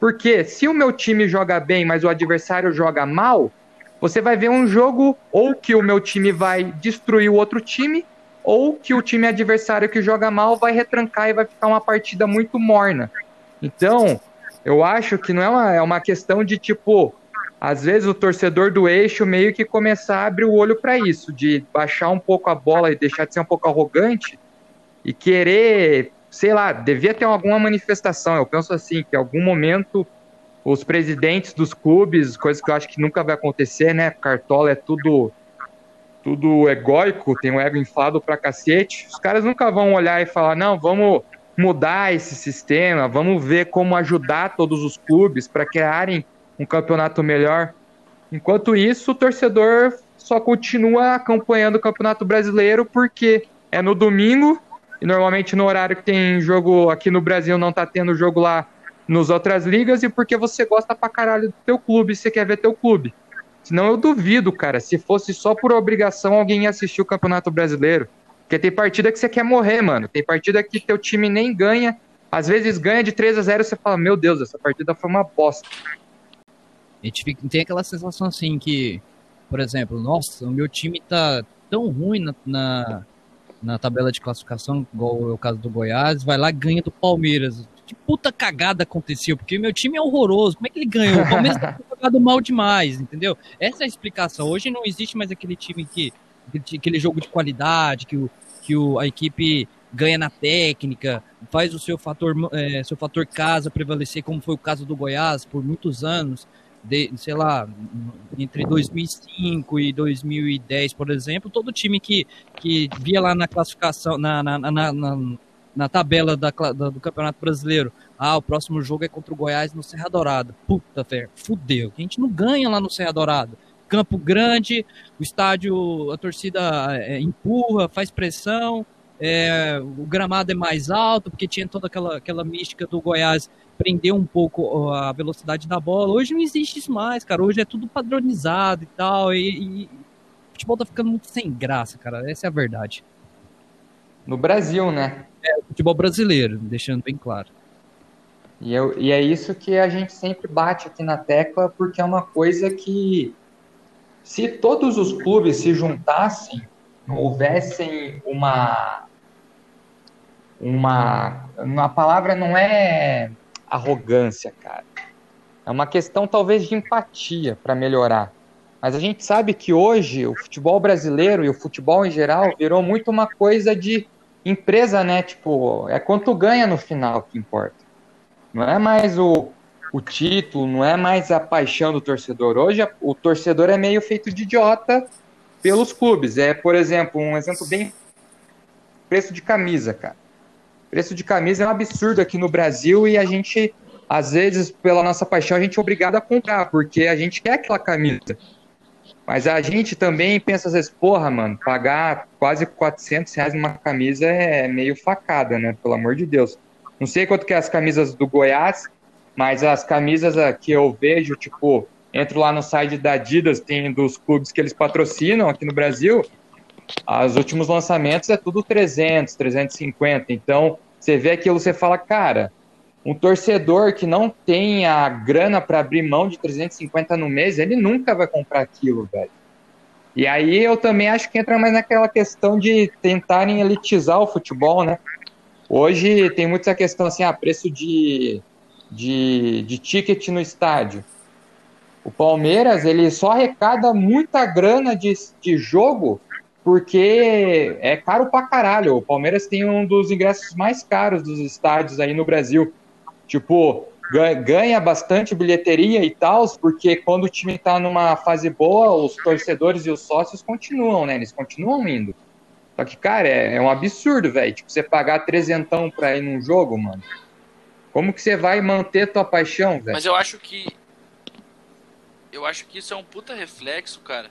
Porque se o meu time joga bem, mas o adversário joga mal, você vai ver um jogo ou que o meu time vai destruir o outro time, ou que o time adversário que joga mal vai retrancar e vai ficar uma partida muito morna. Então, eu acho que não é uma, é uma questão de tipo, às vezes o torcedor do eixo meio que começar a abrir o olho para isso, de baixar um pouco a bola e deixar de ser um pouco arrogante e querer sei lá, devia ter alguma manifestação. Eu penso assim, que em algum momento os presidentes dos clubes, coisa que eu acho que nunca vai acontecer, né? Cartola é tudo tudo egóico, tem um ego inflado pra cacete. Os caras nunca vão olhar e falar: "Não, vamos mudar esse sistema, vamos ver como ajudar todos os clubes para criarem um campeonato melhor". Enquanto isso, o torcedor só continua acompanhando o Campeonato Brasileiro porque é no domingo e normalmente no horário que tem jogo aqui no Brasil não tá tendo jogo lá nos outras ligas e porque você gosta pra caralho do teu clube, você quer ver teu clube. Senão eu duvido, cara, se fosse só por obrigação alguém ia assistir o Campeonato Brasileiro. Porque tem partida que você quer morrer, mano. Tem partida que teu time nem ganha. Às vezes ganha de 3 a 0 você fala, meu Deus, essa partida foi uma bosta. A gente fica, tem aquela sensação assim que, por exemplo, nossa, o meu time tá tão ruim na, na na tabela de classificação, igual é o caso do Goiás, vai lá ganha do Palmeiras. Que puta cagada aconteceu, porque meu time é horroroso. Como é que ele ganhou? O Palmeiras tá jogado mal demais, entendeu? Essa é a explicação. Hoje não existe mais aquele time que. aquele jogo de qualidade, que, o, que o, a equipe ganha na técnica, faz o seu fator, é, seu fator casa prevalecer, como foi o caso do Goiás por muitos anos de, sei lá, entre 2005 e 2010, por exemplo, todo time que, que via lá na classificação, na, na, na, na, na tabela da, da, do Campeonato Brasileiro, ah, o próximo jogo é contra o Goiás no Serra Dourada. Puta, fé, fudeu. A gente não ganha lá no Serra Dourada. Campo grande, o estádio, a torcida é, empurra, faz pressão, é, o gramado é mais alto, porque tinha toda aquela, aquela mística do Goiás prender um pouco a velocidade da bola. Hoje não existe isso mais, cara. Hoje é tudo padronizado e tal. E, e o futebol tá ficando muito sem graça, cara. Essa é a verdade. No Brasil, né? É, o futebol brasileiro, deixando bem claro. E, eu, e é isso que a gente sempre bate aqui na tecla, porque é uma coisa que, se todos os clubes se juntassem, houvessem uma. Uma. Uma palavra não é arrogância, cara. É uma questão talvez de empatia para melhorar. Mas a gente sabe que hoje o futebol brasileiro e o futebol em geral virou muito uma coisa de empresa, né? Tipo, é quanto ganha no final que importa. Não é mais o, o título, não é mais a paixão do torcedor. Hoje o torcedor é meio feito de idiota pelos clubes. É, por exemplo, um exemplo bem preço de camisa, cara. Preço de camisa é um absurdo aqui no Brasil e a gente, às vezes, pela nossa paixão, a gente é obrigado a comprar, porque a gente quer aquela camisa. Mas a gente também pensa às vezes, porra, mano, pagar quase 400 reais numa camisa é meio facada, né? Pelo amor de Deus. Não sei quanto que é as camisas do Goiás, mas as camisas que eu vejo, tipo, entro lá no site da Adidas, tem dos clubes que eles patrocinam aqui no Brasil, Os últimos lançamentos é tudo 300, 350. Então, você vê aquilo, você fala, cara, um torcedor que não tem a grana para abrir mão de 350 no mês, ele nunca vai comprar aquilo, velho. E aí eu também acho que entra mais naquela questão de tentarem elitizar o futebol, né? Hoje tem muita questão assim, ah, preço de, de, de ticket no estádio. O Palmeiras, ele só arrecada muita grana de, de jogo porque é caro pra caralho. O Palmeiras tem um dos ingressos mais caros dos estádios aí no Brasil. Tipo, ganha bastante bilheteria e tal, porque quando o time tá numa fase boa, os torcedores e os sócios continuam, né? Eles continuam indo. Só que, cara, é, é um absurdo, velho. Tipo, você pagar trezentão pra ir num jogo, mano. Como que você vai manter tua paixão, velho? Mas eu acho que. Eu acho que isso é um puta reflexo, cara,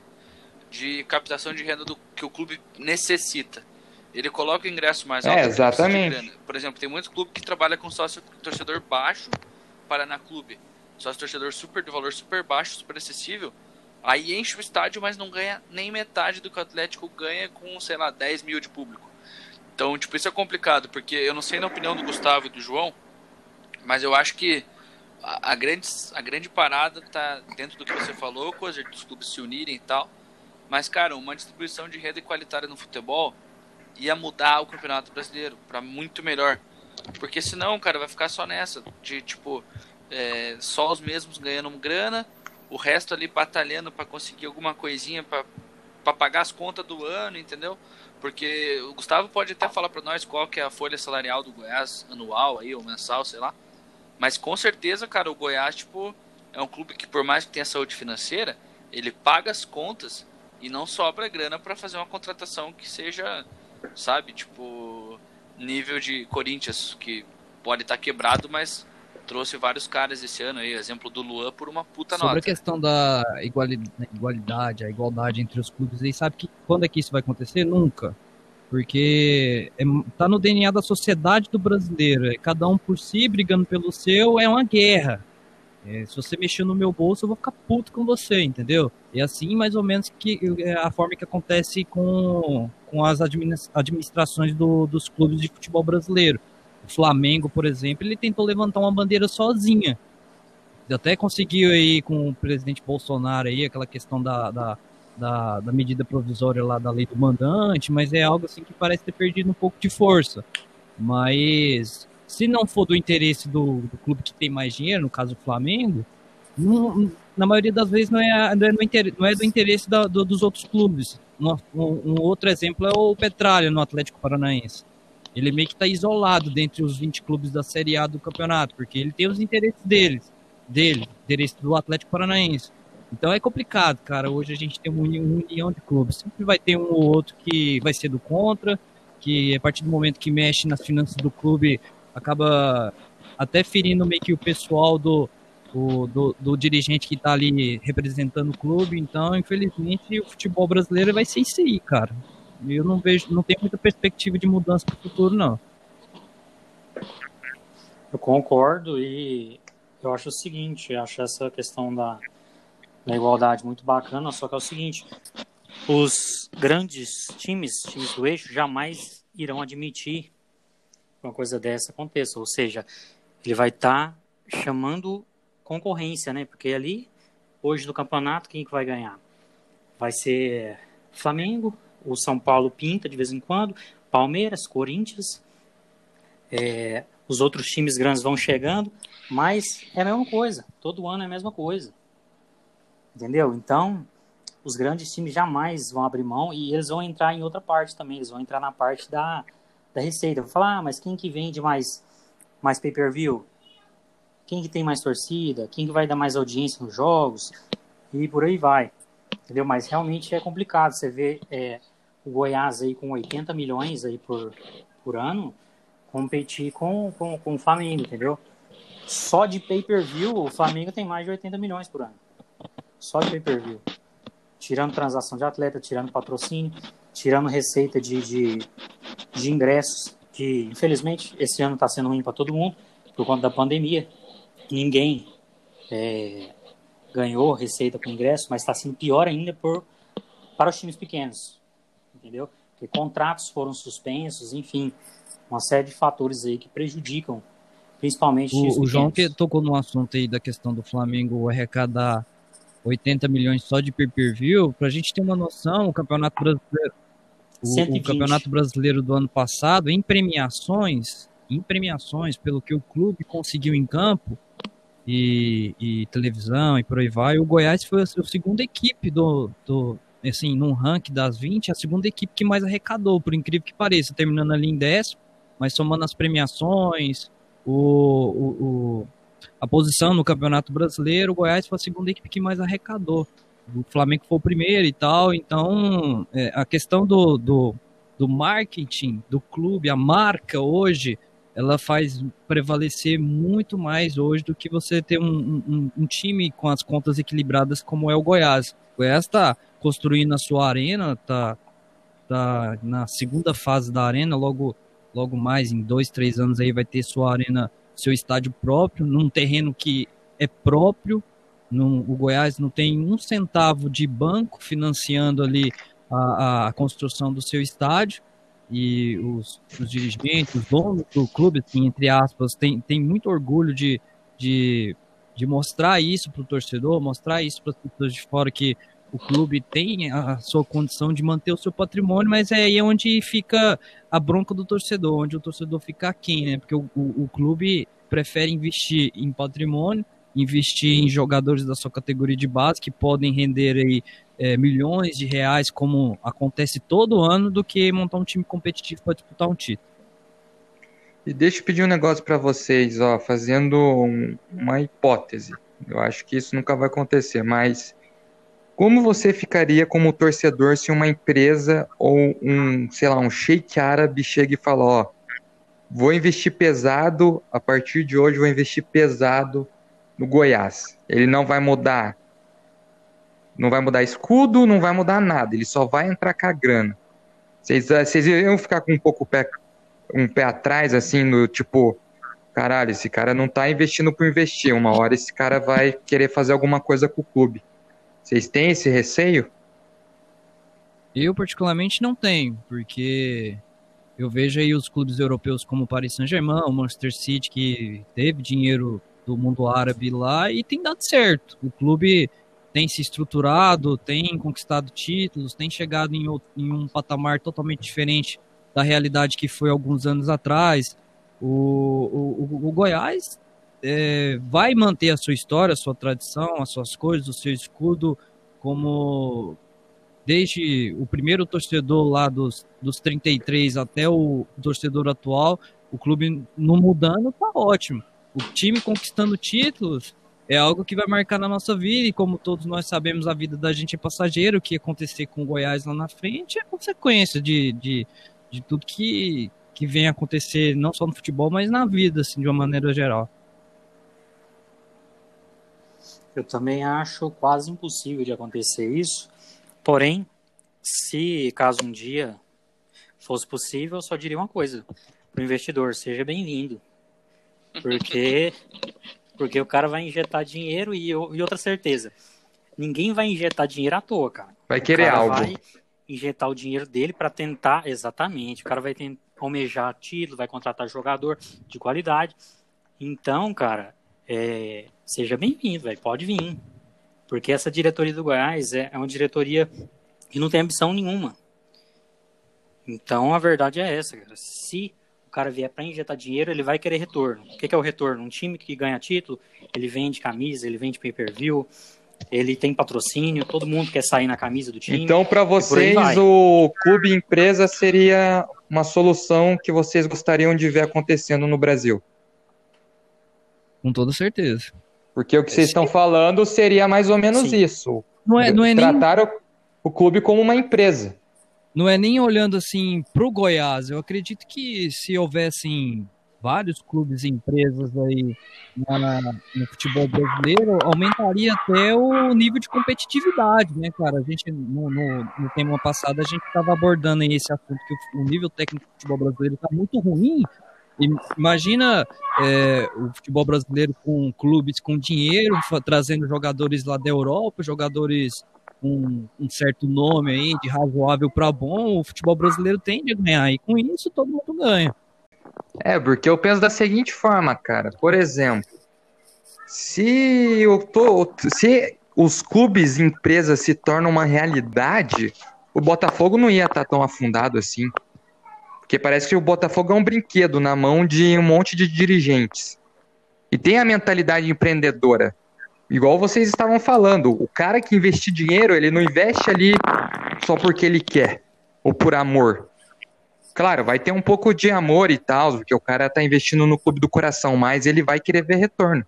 de captação de renda do que o clube necessita. Ele coloca o ingresso mais alto. É, exatamente. Por exemplo, tem muitos clubes que trabalham com sócio torcedor baixo, Paraná Clube. Sócio torcedor super de valor super baixo, super acessível. Aí enche o estádio, mas não ganha nem metade do que o Atlético ganha com, sei lá, 10 mil de público. Então, tipo, isso é complicado, porque eu não sei na opinião do Gustavo e do João, mas eu acho que a, a grande, a grande parada tá dentro do que você falou, coisa dos clubes se unirem e tal. Mas, cara, uma distribuição de renda igualitária no futebol ia mudar o Campeonato Brasileiro para muito melhor. Porque senão, cara, vai ficar só nessa, de tipo, é, só os mesmos ganhando grana o resto ali batalhando para conseguir alguma coisinha para pagar as contas do ano, entendeu? Porque o Gustavo pode até falar para nós qual que é a folha salarial do Goiás anual aí ou mensal, sei lá. Mas com certeza, cara, o Goiás tipo é um clube que por mais que tenha saúde financeira, ele paga as contas e não sobra grana para fazer uma contratação que seja, sabe, tipo nível de Corinthians que pode estar tá quebrado, mas trouxe vários caras esse ano aí, exemplo do Luan por uma puta Sobre nota. Sobre a questão da igualdade, a igualdade entre os clubes, aí sabe que quando é que isso vai acontecer? Nunca. Porque é, tá no DNA da sociedade do brasileiro. É cada um por si, brigando pelo seu, é uma guerra. É, se você mexer no meu bolso, eu vou ficar puto com você, entendeu? É assim, mais ou menos, que é a forma que acontece com, com as administrações do, dos clubes de futebol brasileiro. O Flamengo, por exemplo, ele tentou levantar uma bandeira sozinha. Ele até conseguiu aí com o presidente Bolsonaro aí, aquela questão da, da, da, da, medida provisória lá da lei do mandante, mas é algo assim que parece ter perdido um pouco de força. Mas se não for do interesse do, do clube que tem mais dinheiro, no caso o Flamengo, não, na maioria das vezes não é, não é, não é do interesse da, do, dos outros clubes. Um, um, outro exemplo é o Petralha no Atlético Paranaense ele meio que está isolado dentre os 20 clubes da Série A do campeonato, porque ele tem os interesses deles, dele, interesse do Atlético Paranaense. Então é complicado, cara. Hoje a gente tem uma união de clubes. Sempre vai ter um ou outro que vai ser do contra, que a partir do momento que mexe nas finanças do clube, acaba até ferindo meio que o pessoal do, do, do, do dirigente que está ali representando o clube. Então, infelizmente, o futebol brasileiro vai ser isso aí, cara. Eu não vejo, não tenho muita perspectiva de mudança para o futuro, não. Eu concordo e eu acho o seguinte, eu acho essa questão da, da igualdade muito bacana, só que é o seguinte, os grandes times, times do eixo, jamais irão admitir que uma coisa dessa aconteça, ou seja, ele vai estar tá chamando concorrência, né? Porque ali, hoje no campeonato, quem que vai ganhar? Vai ser Flamengo, o São Paulo pinta de vez em quando, Palmeiras, Corinthians, é, os outros times grandes vão chegando, mas é a mesma coisa, todo ano é a mesma coisa. Entendeu? Então, os grandes times jamais vão abrir mão e eles vão entrar em outra parte também, eles vão entrar na parte da, da receita. Vou falar, ah, mas quem que vende mais, mais pay-per-view? Quem que tem mais torcida? Quem que vai dar mais audiência nos jogos? E por aí vai. Entendeu? Mas realmente é complicado. Você vê é, o Goiás aí com 80 milhões aí por, por ano competir com, com, com o Flamengo, entendeu? Só de pay-per-view, o Flamengo tem mais de 80 milhões por ano. Só de pay-per-view. Tirando transação de atleta, tirando patrocínio, tirando receita de, de, de ingressos, que infelizmente esse ano está sendo ruim para todo mundo, por conta da pandemia. Ninguém é, ganhou receita com ingresso, mas está sendo pior ainda por, para os times pequenos entendeu? Porque contratos foram suspensos, enfim, uma série de fatores aí que prejudicam, principalmente o, o João que tocou no assunto aí da questão do Flamengo arrecadar 80 milhões só de pay-per-view, para a gente ter uma noção, o Campeonato Brasileiro, o, o, Campeonato Brasileiro do ano passado, em premiações, em premiações, pelo que o clube conseguiu em campo, e, e televisão e por aí vai, o Goiás foi a, segunda equipe do, do, assim, num ranking das 20, a segunda equipe que mais arrecadou, por incrível que pareça, terminando ali em décimo, mas somando as premiações, o, o, o, a posição no Campeonato Brasileiro, o Goiás foi a segunda equipe que mais arrecadou. O Flamengo foi o primeiro e tal, então é, a questão do, do, do marketing do clube, a marca hoje, ela faz prevalecer muito mais hoje do que você ter um, um, um time com as contas equilibradas como é o Goiás. O Goiás está construindo a sua arena, está tá na segunda fase da arena, logo, logo mais, em dois, três anos aí vai ter sua arena, seu estádio próprio, num terreno que é próprio, no, o Goiás não tem um centavo de banco financiando ali a, a construção do seu estádio, e os, os, dirigentes, os donos do clube, assim, entre aspas, tem, tem muito orgulho de, de, de mostrar isso para o torcedor, mostrar isso para as pessoas de fora que o clube tem a sua condição de manter o seu patrimônio, mas é aí onde fica a bronca do torcedor, onde o torcedor fica aquém, né? Porque o, o, o clube prefere investir em patrimônio, investir em jogadores da sua categoria de base que podem render aí é, milhões de reais, como acontece todo ano, do que montar um time competitivo para disputar um título. E deixa eu pedir um negócio para vocês, ó, fazendo um, uma hipótese. Eu acho que isso nunca vai acontecer, mas como você ficaria como torcedor se uma empresa ou um, sei lá, um sheik árabe chega e fala, ó, vou investir pesado, a partir de hoje vou investir pesado no Goiás. Ele não vai mudar não vai mudar escudo, não vai mudar nada, ele só vai entrar com a grana. Vocês, eh, iriam ficar com um pouco pé, um pé atrás, assim, no tipo, caralho, esse cara não tá investindo por investir, uma hora esse cara vai querer fazer alguma coisa com o clube. Vocês têm esse receio? Eu, particularmente, não tenho, porque eu vejo aí os clubes europeus como o Paris Saint-Germain, o Manchester City, que teve dinheiro do mundo árabe lá e tem dado certo. O clube tem se estruturado, tem conquistado títulos, tem chegado em, em um patamar totalmente diferente da realidade que foi alguns anos atrás. O, o, o Goiás é, vai manter a sua história, a sua tradição, as suas cores, o seu escudo, como desde o primeiro torcedor lá dos, dos 33 até o torcedor atual, o clube não mudando, tá ótimo. O time conquistando títulos, é algo que vai marcar na nossa vida, e como todos nós sabemos, a vida da gente é passageiro, o que acontecer com o Goiás lá na frente é consequência de, de, de tudo que, que vem acontecer, não só no futebol, mas na vida, assim, de uma maneira geral. Eu também acho quase impossível de acontecer isso, porém, se caso um dia fosse possível, eu só diria uma coisa para o investidor: seja bem-vindo. Porque porque o cara vai injetar dinheiro e, e outra certeza. Ninguém vai injetar dinheiro à toa, cara. Vai querer algo. Vai injetar o dinheiro dele para tentar, exatamente. O cara vai tentar almejar título, vai contratar jogador de qualidade. Então, cara, é, seja bem-vindo, velho. Pode vir. Porque essa diretoria do Goiás é, é uma diretoria que não tem ambição nenhuma. Então a verdade é essa, cara. Se cara vier para injetar dinheiro, ele vai querer retorno. O que, que é o retorno? Um time que ganha título, ele vende camisa, ele vende pay-per-view, ele tem patrocínio, todo mundo quer sair na camisa do time. Então, para vocês, o clube empresa seria uma solução que vocês gostariam de ver acontecendo no Brasil? Com toda certeza. Porque o que vocês estão falando seria mais ou menos Sim. isso. Não é, não é Tratar nem... o clube como uma empresa não é nem olhando assim para o Goiás. Eu acredito que se houvessem vários clubes e empresas aí na, no futebol brasileiro, aumentaria até o nível de competitividade, né, cara? A gente, no, no, no tema passado, a gente estava abordando aí esse assunto que o, o nível técnico do futebol brasileiro está muito ruim. Imagina é, o futebol brasileiro com clubes com dinheiro, trazendo jogadores lá da Europa, jogadores um, um, certo nome aí, de razoável para bom, o futebol brasileiro tende a ganhar. E com isso todo mundo ganha. É, porque eu penso da seguinte forma, cara. Por exemplo, se eu tô, se os clubes e empresas se tornam uma realidade, o Botafogo não ia estar tá tão afundado assim. Porque parece que o Botafogo é um brinquedo na mão de um monte de dirigentes. E tem a mentalidade empreendedora. Igual vocês estavam falando, o cara que investir dinheiro, ele não investe ali só porque ele quer, ou por amor. Claro, vai ter um pouco de amor e tal, porque o cara tá investindo no clube do coração, mas ele vai querer ver retorno.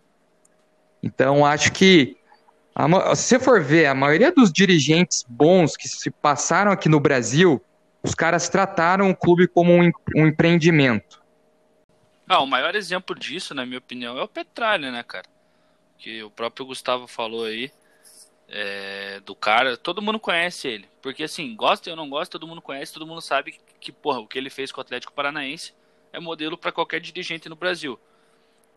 Então, acho que, se você for ver, a maioria dos dirigentes bons que se passaram aqui no Brasil, os caras trataram o clube como um, um empreendimento. Ah, o maior exemplo disso, na minha opinião, é o Petralha, né, cara? Que o próprio Gustavo falou aí. É, do cara, todo mundo conhece ele. Porque assim, gosta ou não gosta, todo mundo conhece, todo mundo sabe que, porra, o que ele fez com o Atlético Paranaense é modelo para qualquer dirigente no Brasil.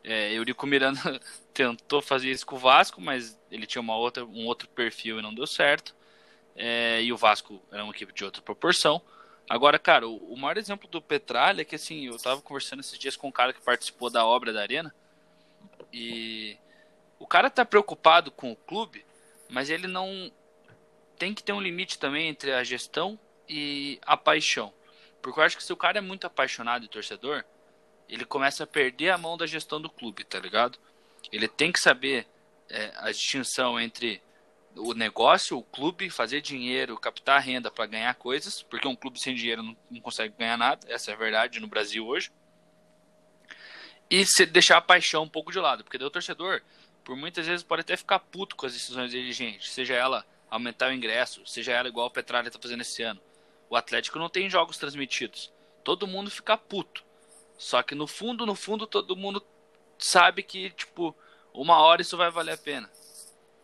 É, Eurico Miranda tentou fazer isso com o Vasco, mas ele tinha uma outra, um outro perfil e não deu certo. É, e o Vasco era uma equipe de outra proporção. Agora, cara, o, o maior exemplo do Petralha é que assim, eu tava conversando esses dias com um cara que participou da obra da Arena. E o cara tá preocupado com o clube, mas ele não tem que ter um limite também entre a gestão e a paixão. Porque eu acho que se o cara é muito apaixonado e torcedor, ele começa a perder a mão da gestão do clube, tá ligado? Ele tem que saber é, a distinção entre o negócio, o clube, fazer dinheiro, captar renda para ganhar coisas, porque um clube sem dinheiro não, não, consegue ganhar nada, essa é a verdade no Brasil hoje. E se deixar a paixão um pouco de lado, porque o torcedor, por muitas vezes, pode até ficar puto com as decisões dirigentes, seja ela aumentar o ingresso, seja ela igual o Petralha está fazendo esse ano. O Atlético não tem jogos transmitidos. Todo mundo fica puto. Só que no fundo, no fundo, todo mundo sabe que, tipo, uma hora isso vai valer a pena.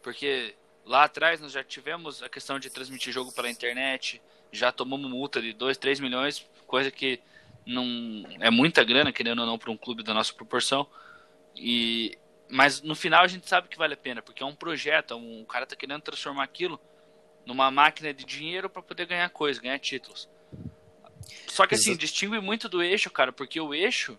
Porque lá atrás nós já tivemos a questão de transmitir jogo pela internet, já tomamos multa de 2, 3 milhões, coisa que não é muita grana, querendo ou não, para um clube da nossa proporção. E mas no final a gente sabe que vale a pena, porque é um projeto, um, o cara está querendo transformar aquilo numa máquina de dinheiro para poder ganhar coisa, ganhar títulos. Só que assim, Exato. distingue muito do eixo, cara, porque o eixo,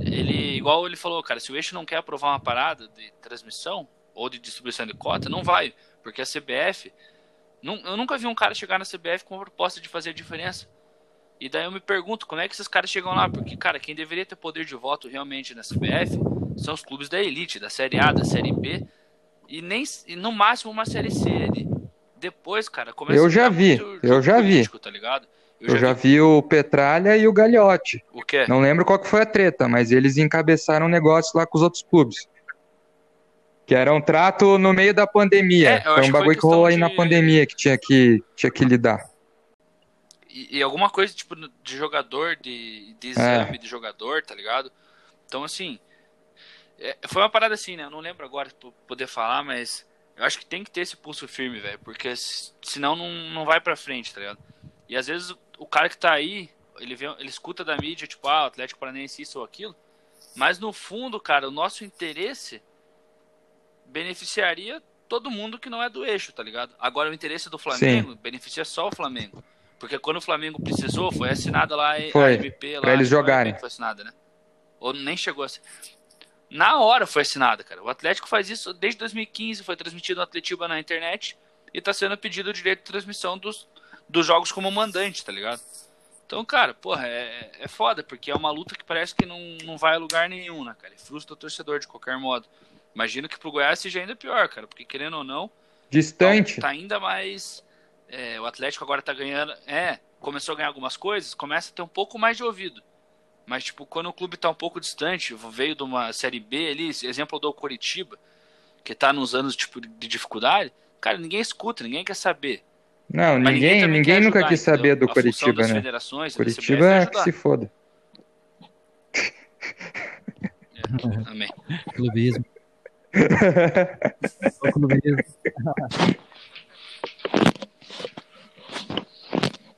ele, igual ele falou, cara, se o eixo não quer aprovar uma parada de transmissão ou de distribuição de cota, não vai, porque a CBF, não, eu nunca vi um cara chegar na CBF com a proposta de fazer a diferença. E daí eu me pergunto, como é que esses caras chegam lá? Porque, cara, quem deveria ter poder de voto realmente na CBF são os clubes da elite, da Série A, da Série B, e nem e no máximo uma Série C ali. Depois, cara, começa Eu já vi, eu já político, vi. Tá ligado? Eu, eu já, vi. vi. o Petralha e o Gagliotti. O quê? Não lembro qual que foi a treta, mas eles encabeçaram um negócio lá com os outros clubes. Que era um trato no meio da pandemia. É, foi um bagulho que rolou aí de... na pandemia que tinha que, tinha que lidar. E, e alguma coisa tipo de jogador, de, de exame é. de jogador, tá ligado? Então, assim, é, foi uma parada assim, né? Eu não lembro agora poder falar, mas eu acho que tem que ter esse pulso firme, velho. Porque senão não, não vai pra frente, tá ligado? E às vezes o cara que tá aí, ele, vê, ele escuta da mídia, tipo, ah, Atlético Paranaense isso ou aquilo. Mas no fundo, cara, o nosso interesse beneficiaria todo mundo que não é do eixo, tá ligado? Agora o interesse do Flamengo Sim. beneficia só o Flamengo. Porque quando o Flamengo precisou, foi assinada lá foi, a MP lá. Pra eles jogarem. Foi assinada, né? Ou nem chegou a ser. Na hora foi assinada, cara. O Atlético faz isso desde 2015, foi transmitido no Atletiba na internet e tá sendo pedido o direito de transmissão dos, dos jogos como mandante, tá ligado? Então, cara, porra, é, é foda, porque é uma luta que parece que não, não vai a lugar nenhum, né, cara? E frustra o torcedor de qualquer modo. Imagino que pro Goiás seja ainda pior, cara, porque querendo ou não. Distante. Tá, tá ainda mais. É, o Atlético agora tá ganhando. É, começou a ganhar algumas coisas, começa a ter um pouco mais de ouvido. Mas, tipo, quando o clube tá um pouco distante, veio de uma Série B ali, exemplo do Coritiba, que tá nos anos, tipo, de dificuldade, cara, ninguém escuta, ninguém quer saber. Não, Mas ninguém, ninguém, ninguém nunca ajudar, quis saber do Curitiba, né? Curitiba é que se foda. É, amém. Clubismo. clubismo.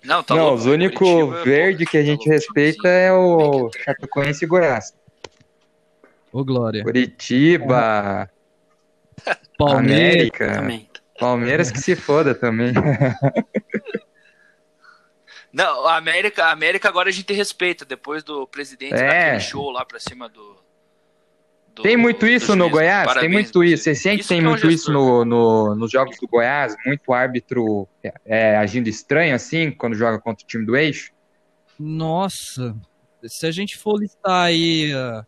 Não, tá Não os únicos verde que a gente respeita é o Chapecoense e Goiás. Ô, Glória. Curitiba. Palmeiras. América. Também. Palmeiras que se foda também. Não, a América, a América agora a gente respeita, depois do presidente É. daquele show lá pra cima do. Do- Tem muito isso no. Goiás? Tem Parabéns, muito isso. Você sente que Isso tem que é um muito isso gestor, no, no- nos jogos do Goiás? Muito árbitro é, agindo estranho assim, quando joga contra o time do eixo? Nossa, se a gente for listar aí ah,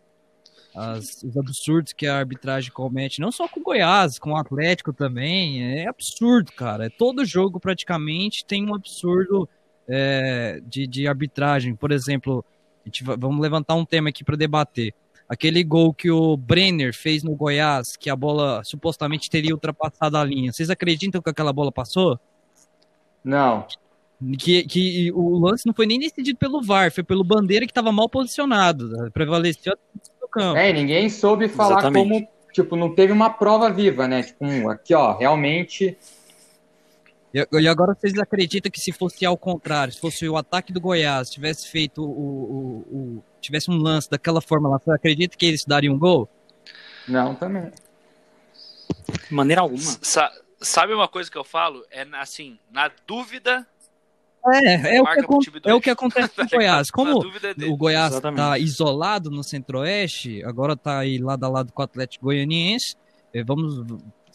as- os absurdos que a arbitragem comete, não só com o Goiás, com o Atlético também, é absurdo, cara. É Todo jogo praticamente tem um absurdo é, de, de arbitragem. Por exemplo, a gente va- vamos levantar um tema aqui para debater. Aquele gol que o Brenner fez no Goiás, que a bola supostamente teria ultrapassado a linha. Vocês acreditam que aquela bola passou? Não. Que, que o lance não foi nem decidido pelo VAR, foi pelo Bandeira que estava mal posicionado. né? Prevaleceu no campo. É, e ninguém soube falar Exatamente. como, tipo, não teve uma prova viva, né? Tipo, um, aqui, ó, realmente. E, e agora vocês acreditam que se fosse ao contrário, se fosse o ataque do Goiás, tivesse feito o, o- o- tivesse um lance daquela forma lá, você acredita que eles dariam um gol? Não, também. De maneira alguma. Sa- sabe uma coisa que eu falo? É assim, na dúvida. É, é, o que, é o que acontece com o Goiás. Como é o Goiás está isolado no Centro-Oeste, agora está aí lado a lado com o Atlético Goianiense. eh, Vamos,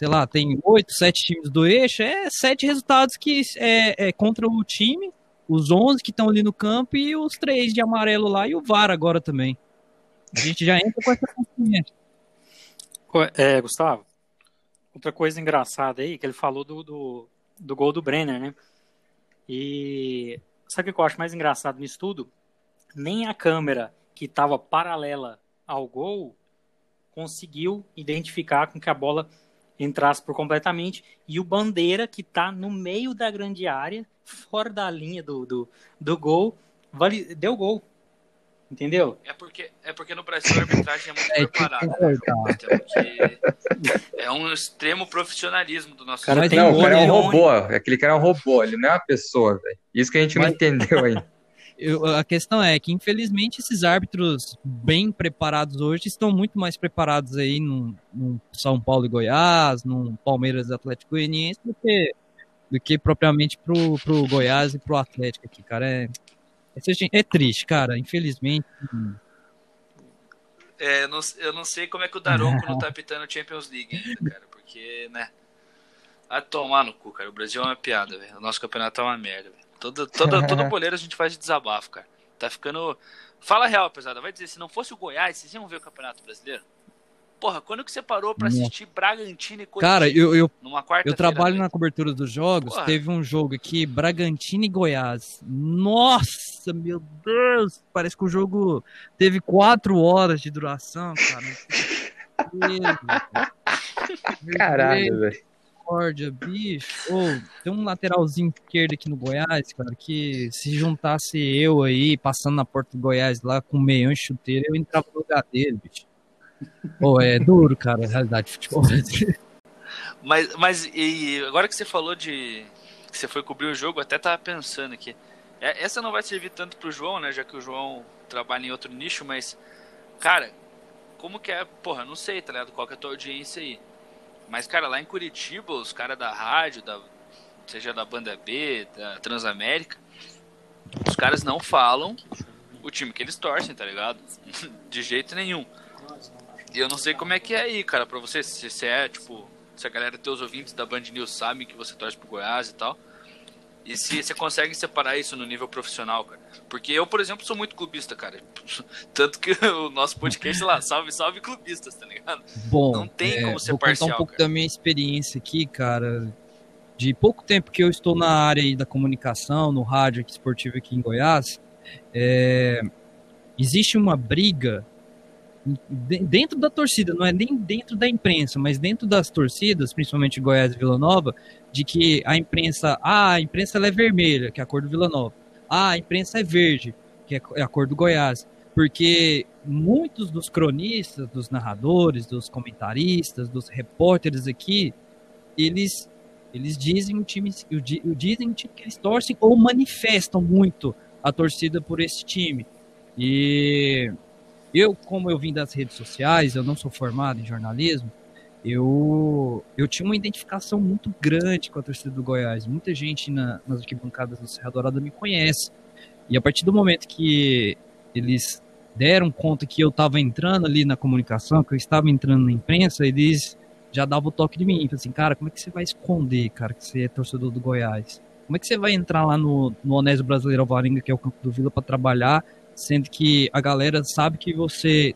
sei lá, tem oito, sete times do eixo, é sete resultados que é, é contra o time, os onze que estão ali no campo e os três de amarelo lá e o VAR agora também. A gente já entra com essa consciência. É, Gustavo, outra coisa engraçada aí, que ele falou do, do, do gol do Brenner, né? E sabe o que eu acho mais engraçado nisso tudo? Nem a câmera que estava paralela ao gol conseguiu identificar com que a bola entrasse por completamente. E o Bandeira, que está no meio da grande área, fora da linha do, do, do gol, vale, deu gol. Entendeu? É porque, é porque no Brasil a arbitragem é muito É, preparada. que né? Porque é um extremo profissionalismo do nosso Cara, não, o cara é um milhão, robô. Aquele cara é um robô, ele não é uma pessoa, velho. Isso que a gente não Mas- entendeu ainda. Eu- a questão é que, infelizmente, esses árbitros bem preparados hoje estão muito mais preparados aí num São Paulo e Goiás, num Palmeiras e Atlético Goianiense, do que, do que propriamente pro, pro Goiás e pro Atlético aqui, cara. É, é, triste, cara. Infelizmente. É, eu, não, eu não sei como é que o Daronco não tá apitando Champions League ainda, cara. Porque, né? Vai tomar no cu, cara. O Brasil é uma piada, velho. O nosso campeonato é uma merda, velho. Todo, todo, todo boleiro a gente faz de desabafo, cara. Tá ficando. Fala a real, pesada. Vai dizer, se não fosse o Goiás, vocês iam ver o Campeonato Brasileiro? Porra, quando que você parou pra assistir Bragantino e Corinthians Cara, eu, eu, numa quarta eu trabalho na cobertura dos jogos. Porra. Teve um jogo aqui, Bragantino e Goiás. Nossa, meu Deus! Parece que o jogo teve quatro horas de duração, cara. Caralho, velho. Misericórdia, bicho. Ô, tem um lateralzinho esquerdo aqui no Goiás, cara, que se juntasse eu aí, passando na porta do Goiás lá com meião e chuteiro, eu entrava no lugar dele, bicho. Pô, é duro, cara, a realidade de futebol. Mas, mas e agora que você falou de que você foi cobrir o jogo, até tava pensando aqui. É, Essa não vai servir tanto pro João, né? Já que o João trabalha em outro nicho, mas, cara, como que é? Porra, não sei, tá ligado? Qual que é a tua audiência aí? Mas, cara, lá em Curitiba, os caras da rádio, da, seja da Banda B, da Transamérica, os caras não falam o time que eles torcem, tá ligado? De jeito nenhum. E eu não sei como é que é aí, cara, pra você, se você é, tipo, se a galera, teus ouvintes da Band News sabem que você torce pro Goiás e tal. E se você consegue separar isso no nível profissional, cara. Porque eu, por exemplo, sou muito clubista, cara. Tanto que o nosso podcast lá, salve, salve clubistas, tá ligado? Bom, Não tem como ser vou parcial, contar um pouco cara. da minha experiência aqui, cara. De pouco tempo que eu estou na área da comunicação, no rádio aqui, esportivo aqui em Goiás, é, existe uma briga dentro da torcida, não é nem dentro da imprensa, mas dentro das torcidas, principalmente Goiás e Vila Nova, de que a imprensa, ah, a imprensa é vermelha, que é a cor do Vila Nova. Ah, a imprensa é verde, que é a cor do Goiás. Porque muitos dos cronistas, dos narradores, dos comentaristas, dos repórteres aqui, eles eles dizem o time, o dizem o time que eles torcem ou manifestam muito a torcida por esse time. E eu, como eu vim das redes sociais, eu não sou formado em jornalismo, eu, eu tinha uma identificação muito grande com a torcida do Goiás. Muita gente na, nas arquibancadas do Serra Dourada me conhece. E a partir do momento que eles deram conta que eu estava entrando ali na comunicação, que eu estava entrando na imprensa, eles já davam o toque de mim. Assim, cara, como é que você vai esconder, cara, que você é torcedor do Goiás? Como é que você vai entrar lá no, no Onésio Brasileiro Alvarenga, que é o campo do Vila, para trabalhar, sendo que a galera sabe que você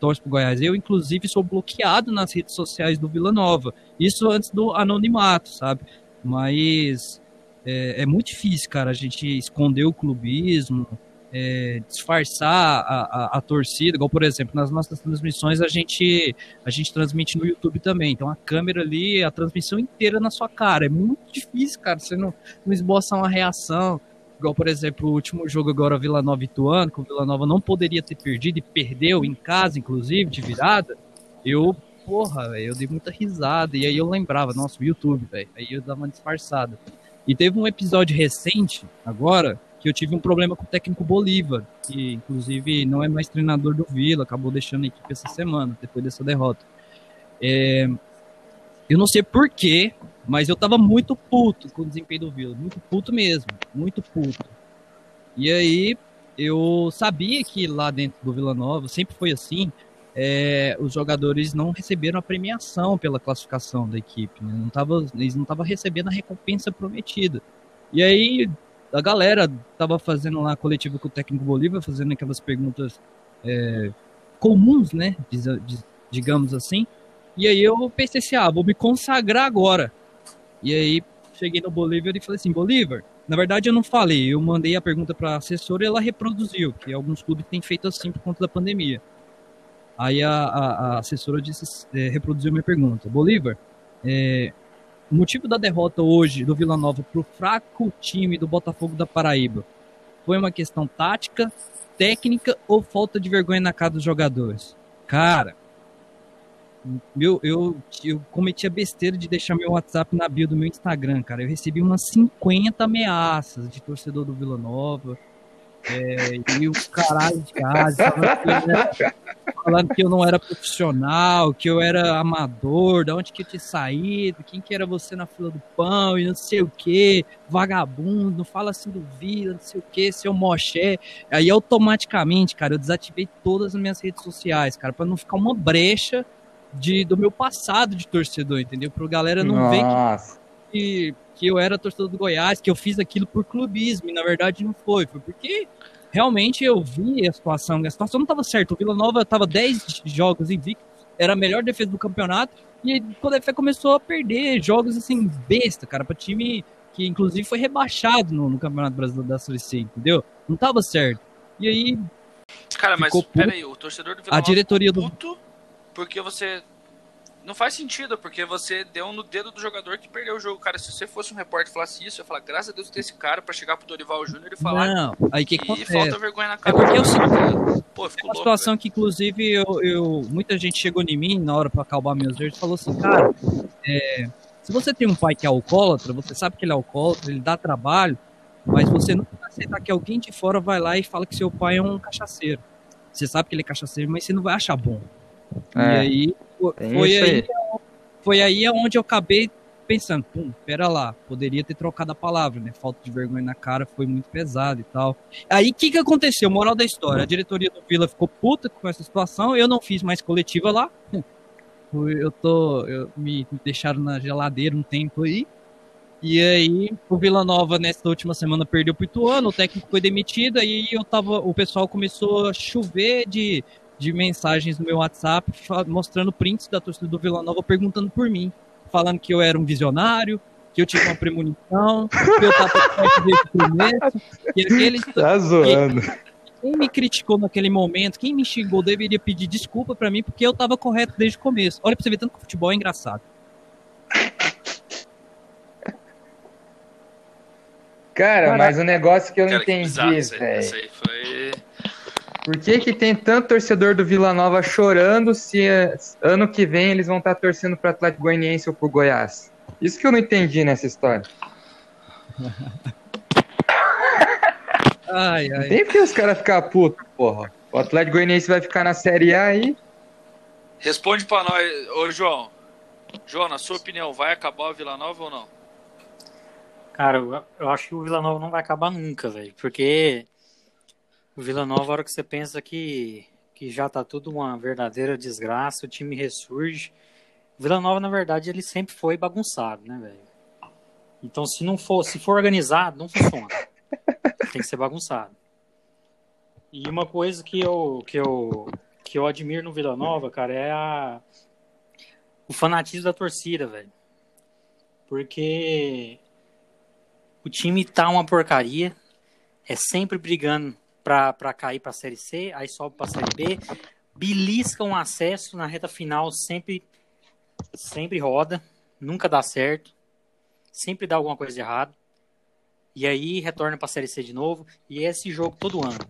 torce pro Goiás. Eu, inclusive, sou bloqueado nas redes sociais do Vila Nova. Isso antes do anonimato, sabe? Mas é, é muito difícil, cara, a gente esconder o clubismo, é, disfarçar a, a, a, torcida, igual por exemplo, nas nossas transmissões a gente a gente transmite no YouTube também, então a câmera ali, a transmissão inteira na sua cara, é muito difícil, cara, você não, não esboça uma reação, igual por exemplo o último jogo agora Vila Nova e Ituano, que o Vila Nova não poderia ter perdido e perdeu em casa, inclusive, de virada, eu, porra, eu dei muita risada, e aí eu lembrava, nossa, o YouTube, velho, aí eu dava uma disfarçada. E teve um episódio recente, agora, que eu tive um problema com o técnico Bolívar, que inclusive não é mais treinador do Vila, acabou deixando a equipe essa semana, depois dessa derrota. É, eu não sei porquê, mas eu tava muito puto com o desempenho do Vila, muito puto mesmo, muito puto. E aí eu sabia que lá dentro do Vila Nova sempre foi assim, é, os jogadores não receberam a premiação pela classificação da equipe. Né? Não tava, eles não estavam recebendo a recompensa prometida. E aí a galera tava fazendo lá a coletiva com o técnico Bolívar, fazendo aquelas perguntas é, comuns, né? Digamos assim. E aí eu pensei assim, ah, vou me consagrar agora. E aí cheguei no Bolívar e falei assim, Bolívar, na verdade eu não falei, eu mandei a pergunta para a assessora e ela reproduziu, que alguns clubes têm feito assim por conta da pandemia. Aí a, a, a assessora disse, é, reproduziu minha pergunta. Bolívar, é, o motivo da derrota hoje do Vila Nova para o fraco time do Botafogo da Paraíba foi uma questão tática, técnica ou falta de vergonha na cara dos jogadores? Cara, meu, eu, eu cometi a besteira de deixar meu WhatsApp na bio do meu Instagram, cara. Eu recebi umas 50 ameaças de torcedor do Vila Nova é, e o caralho de casa, falando que, eu não era profissional, que eu era amador, de onde que eu tinha saído, quem que era você na fila do pão e não sei o que, vagabundo, não fala assim do vida, não sei o que, seu moché. Aí automaticamente, cara, eu desativei todas as minhas redes sociais, cara, para não ficar uma brecha de, do meu passado de torcedor, entendeu? Pra galera não Nossa. ver que, que que eu era torcedor do Goiás, que eu fiz aquilo por clubismo, e na verdade não foi, foi porque realmente eu vi a situação, a situação não estava certa, o Vila Nova estava 10 jogos invictos, era a melhor defesa do campeonato, e quando a começou a perder jogos assim, besta, cara, para time que inclusive foi rebaixado no, no Campeonato Brasileiro da Série C, entendeu? Não estava certo. E aí. Cara, mas peraí, o torcedor do Vila a diretoria do porque você não faz sentido, porque você deu no dedo do jogador que perdeu o jogo. Cara, se você fosse um repórter e falasse isso, eu ia falar, graças a Deus tem esse cara pra chegar pro Dorival Júnior e falar. Não, aí que, que acontece? falta vergonha na cara. É porque eu sei. Pô, ficou é uma louco, situação velho. que, inclusive, eu, eu, muita gente chegou em mim na hora pra acalmar meus verdes e falou assim, cara, é, se você tem um pai que é alcoólatra, você sabe que ele é alcoólatra, ele dá trabalho, mas você não vai aceitar que alguém de fora vai lá e fala que seu pai é um cachaceiro. Você sabe que ele é cachaceiro, mas você não vai achar bom. É. E aí foi, aí, foi aí onde eu acabei pensando, pum, pera lá, poderia ter trocado a palavra, né? Falta de vergonha na cara foi muito pesado e tal. Aí o que que aconteceu? Moral da história, a diretoria do Vila ficou puta com essa situação, eu não fiz mais coletiva lá. Eu tô, eu, me deixaram na geladeira um tempo aí. E aí, o Vila Nova, nessa última semana, perdeu pro Ituano, o técnico foi demitido, aí eu tava, o pessoal começou a chover de de mensagens no meu WhatsApp mostrando prints da torcida do Vila Nova perguntando por mim, falando que eu era um visionário, que eu tive uma premonição, que eu tava perto desse começo, que aquele... Tá zoando. Quem me criticou naquele momento, quem me xingou, deveria pedir desculpa para mim, porque eu tava correto desde o começo. Olha pra você ver, tanto que o futebol é engraçado. Cara, Caraca. mas o negócio que eu não entendi, velho. Isso aí foi por que, que tem tanto torcedor do Vila Nova chorando se ano que vem eles vão estar tá torcendo para Atlético Goianiense ou para Goiás? Isso que eu não entendi nessa história. ai, ai. Tem que os caras ficar putos, porra. O Atlético Goianiense vai ficar na Série A aí. Responde para nós, ô João. João, na sua opinião, vai acabar o Vila Nova ou não? Cara, eu, acho que o Vila Nova não vai acabar nunca, velho. Porque o Vila Nova, a hora que você pensa que, que já tá tudo uma verdadeira desgraça, o time ressurge. O Vila Nova, na verdade, ele sempre foi bagunçado, né, velho? Então, se não for, se for organizado, não funciona. Tem que ser bagunçado. E uma coisa que eu, que eu, que eu admiro no Vila Nova, cara, é a, o fanatismo da torcida, velho. Porque o time tá uma porcaria, é sempre brigando pra cair pra Série C, aí sobe pra Série B, belisca um acesso na reta final, sempre, sempre roda, nunca dá certo, sempre dá alguma coisa de errado, e aí retorna pra Série C de novo, e é esse jogo todo ano.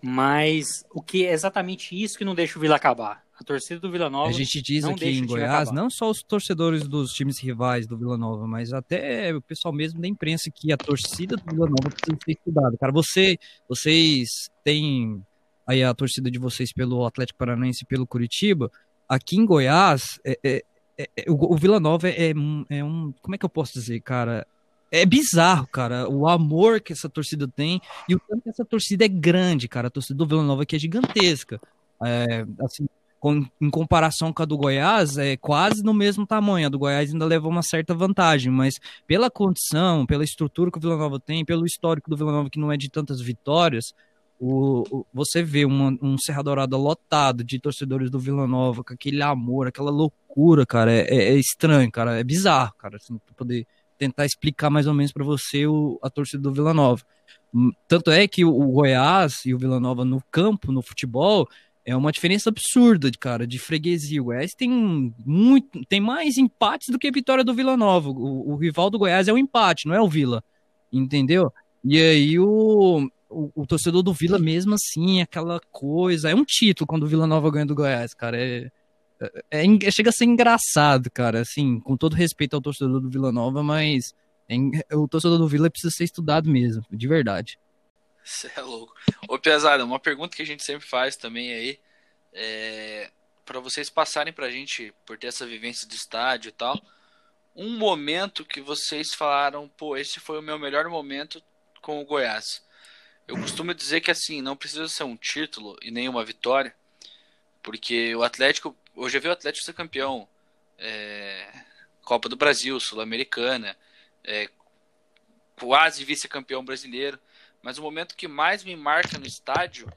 Mas o que é exatamente isso que não deixa o Vila acabar. A torcida do Vila Nova. A gente diz aqui em Goiás, não só os torcedores dos times rivais do Vila Nova, mas até o pessoal mesmo da imprensa que a torcida do Vila Nova precisa ser estudada. Cara, você, vocês têm aí a torcida de vocês pelo Atlético Paranaense e pelo Curitiba. Aqui em Goiás, é, é, é, é o, o, Vila Nova é, é um. Como é que eu posso dizer, cara? é bizarro, cara, o amor que essa torcida tem e o tanto que essa torcida é grande, cara. A torcida do Vila Nova aqui é gigantesca. É, assim, com, em comparação com a do Goiás, é quase no mesmo tamanho. A do Goiás ainda levou uma certa vantagem, mas pela condição, pela estrutura que o Vila Nova tem, pelo histórico do Vila Nova que não é de tantas vitórias, o, o, você vê uma, um Serra Dourada lotado de torcedores do Vila Nova, com aquele amor, aquela loucura, cara, é, é, estranho, cara, é bizarro, cara, assim, poder tentar explicar mais ou menos para você o, a torcida do Vila Nova. Hum, tanto é que o, Goiás e o Vila Nova no campo, no futebol, é uma diferença absurda, cara, de freguesia. O Goiás tem muito, tem mais empates do que a vitória do Vila Nova. O, o rival do Goiás é o empate, não é o Vila, entendeu? E aí o, o, o, torcedor do Vila mesmo assim, aquela coisa, é um título quando o Vila Nova ganha do Goiás, cara. É, é, é, chega a ser engraçado, cara, assim, com todo respeito ao torcedor do Vila Nova, mas é, o torcedor do Vila precisa ser estudado mesmo, de verdade. Você é louco. Ô, Pesada, uma pergunta que a gente sempre faz também aí, é, para vocês passarem pra gente, por ter essa vivência de estádio e tal, um momento que vocês falaram, pô, esse foi o meu melhor momento com o Goiás. Eu costumo dizer que assim, não precisa ser um título e nem uma vitória, porque o Atlético Hoje eu vi o Atlético ser campeão. É, Copa do Brasil, Sul-Americana, é, quase vice-campeão brasileiro. Mas o momento que mais me marca no estádio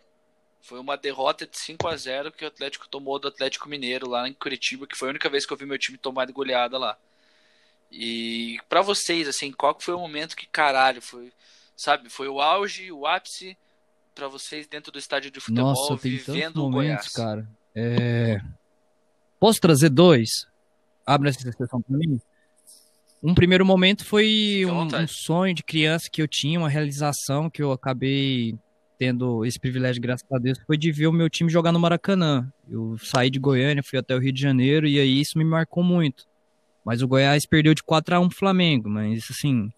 foi uma derrota de 5 a 0 que o Atlético tomou do Atlético Mineiro lá em Curitiba, que foi a única vez que eu vi meu time tomar de goleada lá. E para vocês, assim, qual foi o momento que caralho foi, sabe, foi o auge, o ápice para vocês dentro do estádio de futebol, Nossa, vivendo o Goiás? cara. É... Posso trazer dois? Abre essa exceção para mim. Um primeiro momento foi um, um, sonho de criança que eu tinha, uma realização que eu acabei tendo esse privilégio, graças a Deus, foi de ver o meu time jogar no Maracanã. Eu saí de Goiânia, fui até o Rio de Janeiro e aí isso me marcou muito. Mas o Goiás perdeu de 4 a 1 Flamengo, mas assim,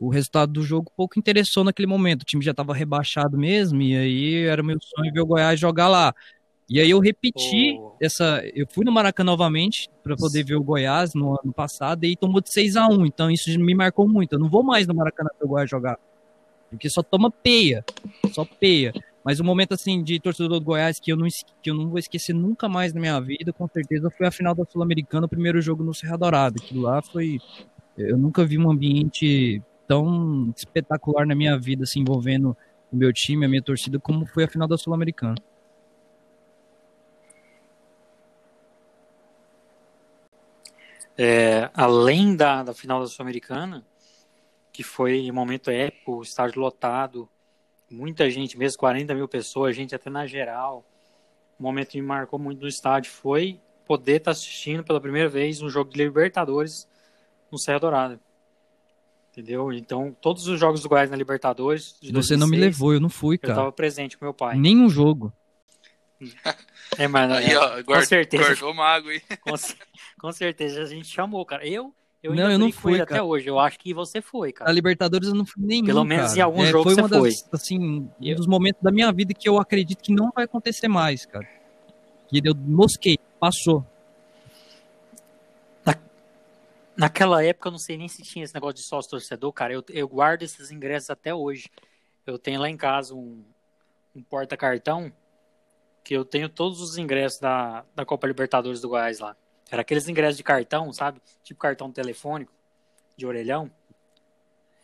o resultado do jogo pouco interessou naquele momento. O time já estava rebaixado mesmo e aí era meu sonho ver o Goiás jogar lá. E aí eu repeti oh. essa. Eu fui no Maracanã novamente para poder ver o Goiás no ano passado e tomou de 6 a 1 Então isso me marcou muito. Eu não vou mais no Maracanã ver o Goiás jogar. Porque só toma peia. Só peia. Mas o momento assim de torcedor do Goiás que eu não, que eu não vou esquecer nunca mais na minha vida, com certeza, foi a final da Sul-Americana, o primeiro jogo no Serra Dourada. Aquilo lá foi. Eu nunca vi um ambiente tão espetacular na minha vida, assim, envolvendo o meu time, a minha torcida, como foi a final da Sul-Americana. É, além da, da final da Sul-Americana, que foi um momento épico, estádio lotado, muita gente, mesmo 40 mil pessoas, gente até na geral. Um momento que me marcou muito no estádio foi poder estar tá assistindo pela primeira vez um jogo de Libertadores no Serra Dourada. Entendeu? Então, todos os jogos do Goiás na Libertadores. Você 2006, não me levou, eu não fui, cara. Eu tava presente com meu pai. Nenhum jogo. É, mas aí, ó, com certeza. Guardou mago, hein? Com, com, certeza a gente chamou, cara. Eu, eu não, eu não fui até hoje. Eu acho que você foi, cara. A Libertadores eu não fui nenhum. Pelo menos cara. em algum é, jogo foi você das, foi. Assim, um dos momentos da minha vida que eu acredito que não vai acontecer mais, cara. Que eu mosquei, passou. Naquela época, eu não sei nem se tinha esse negócio de sócio torcedor, cara. Eu, eu guardo esses ingressos até hoje. Eu tenho lá em casa um, um porta-cartão que eu tenho todos os ingressos da, da Copa Libertadores do Goiás lá. Era aqueles ingressos de cartão, sabe? Tipo cartão telefônico, de orelhão.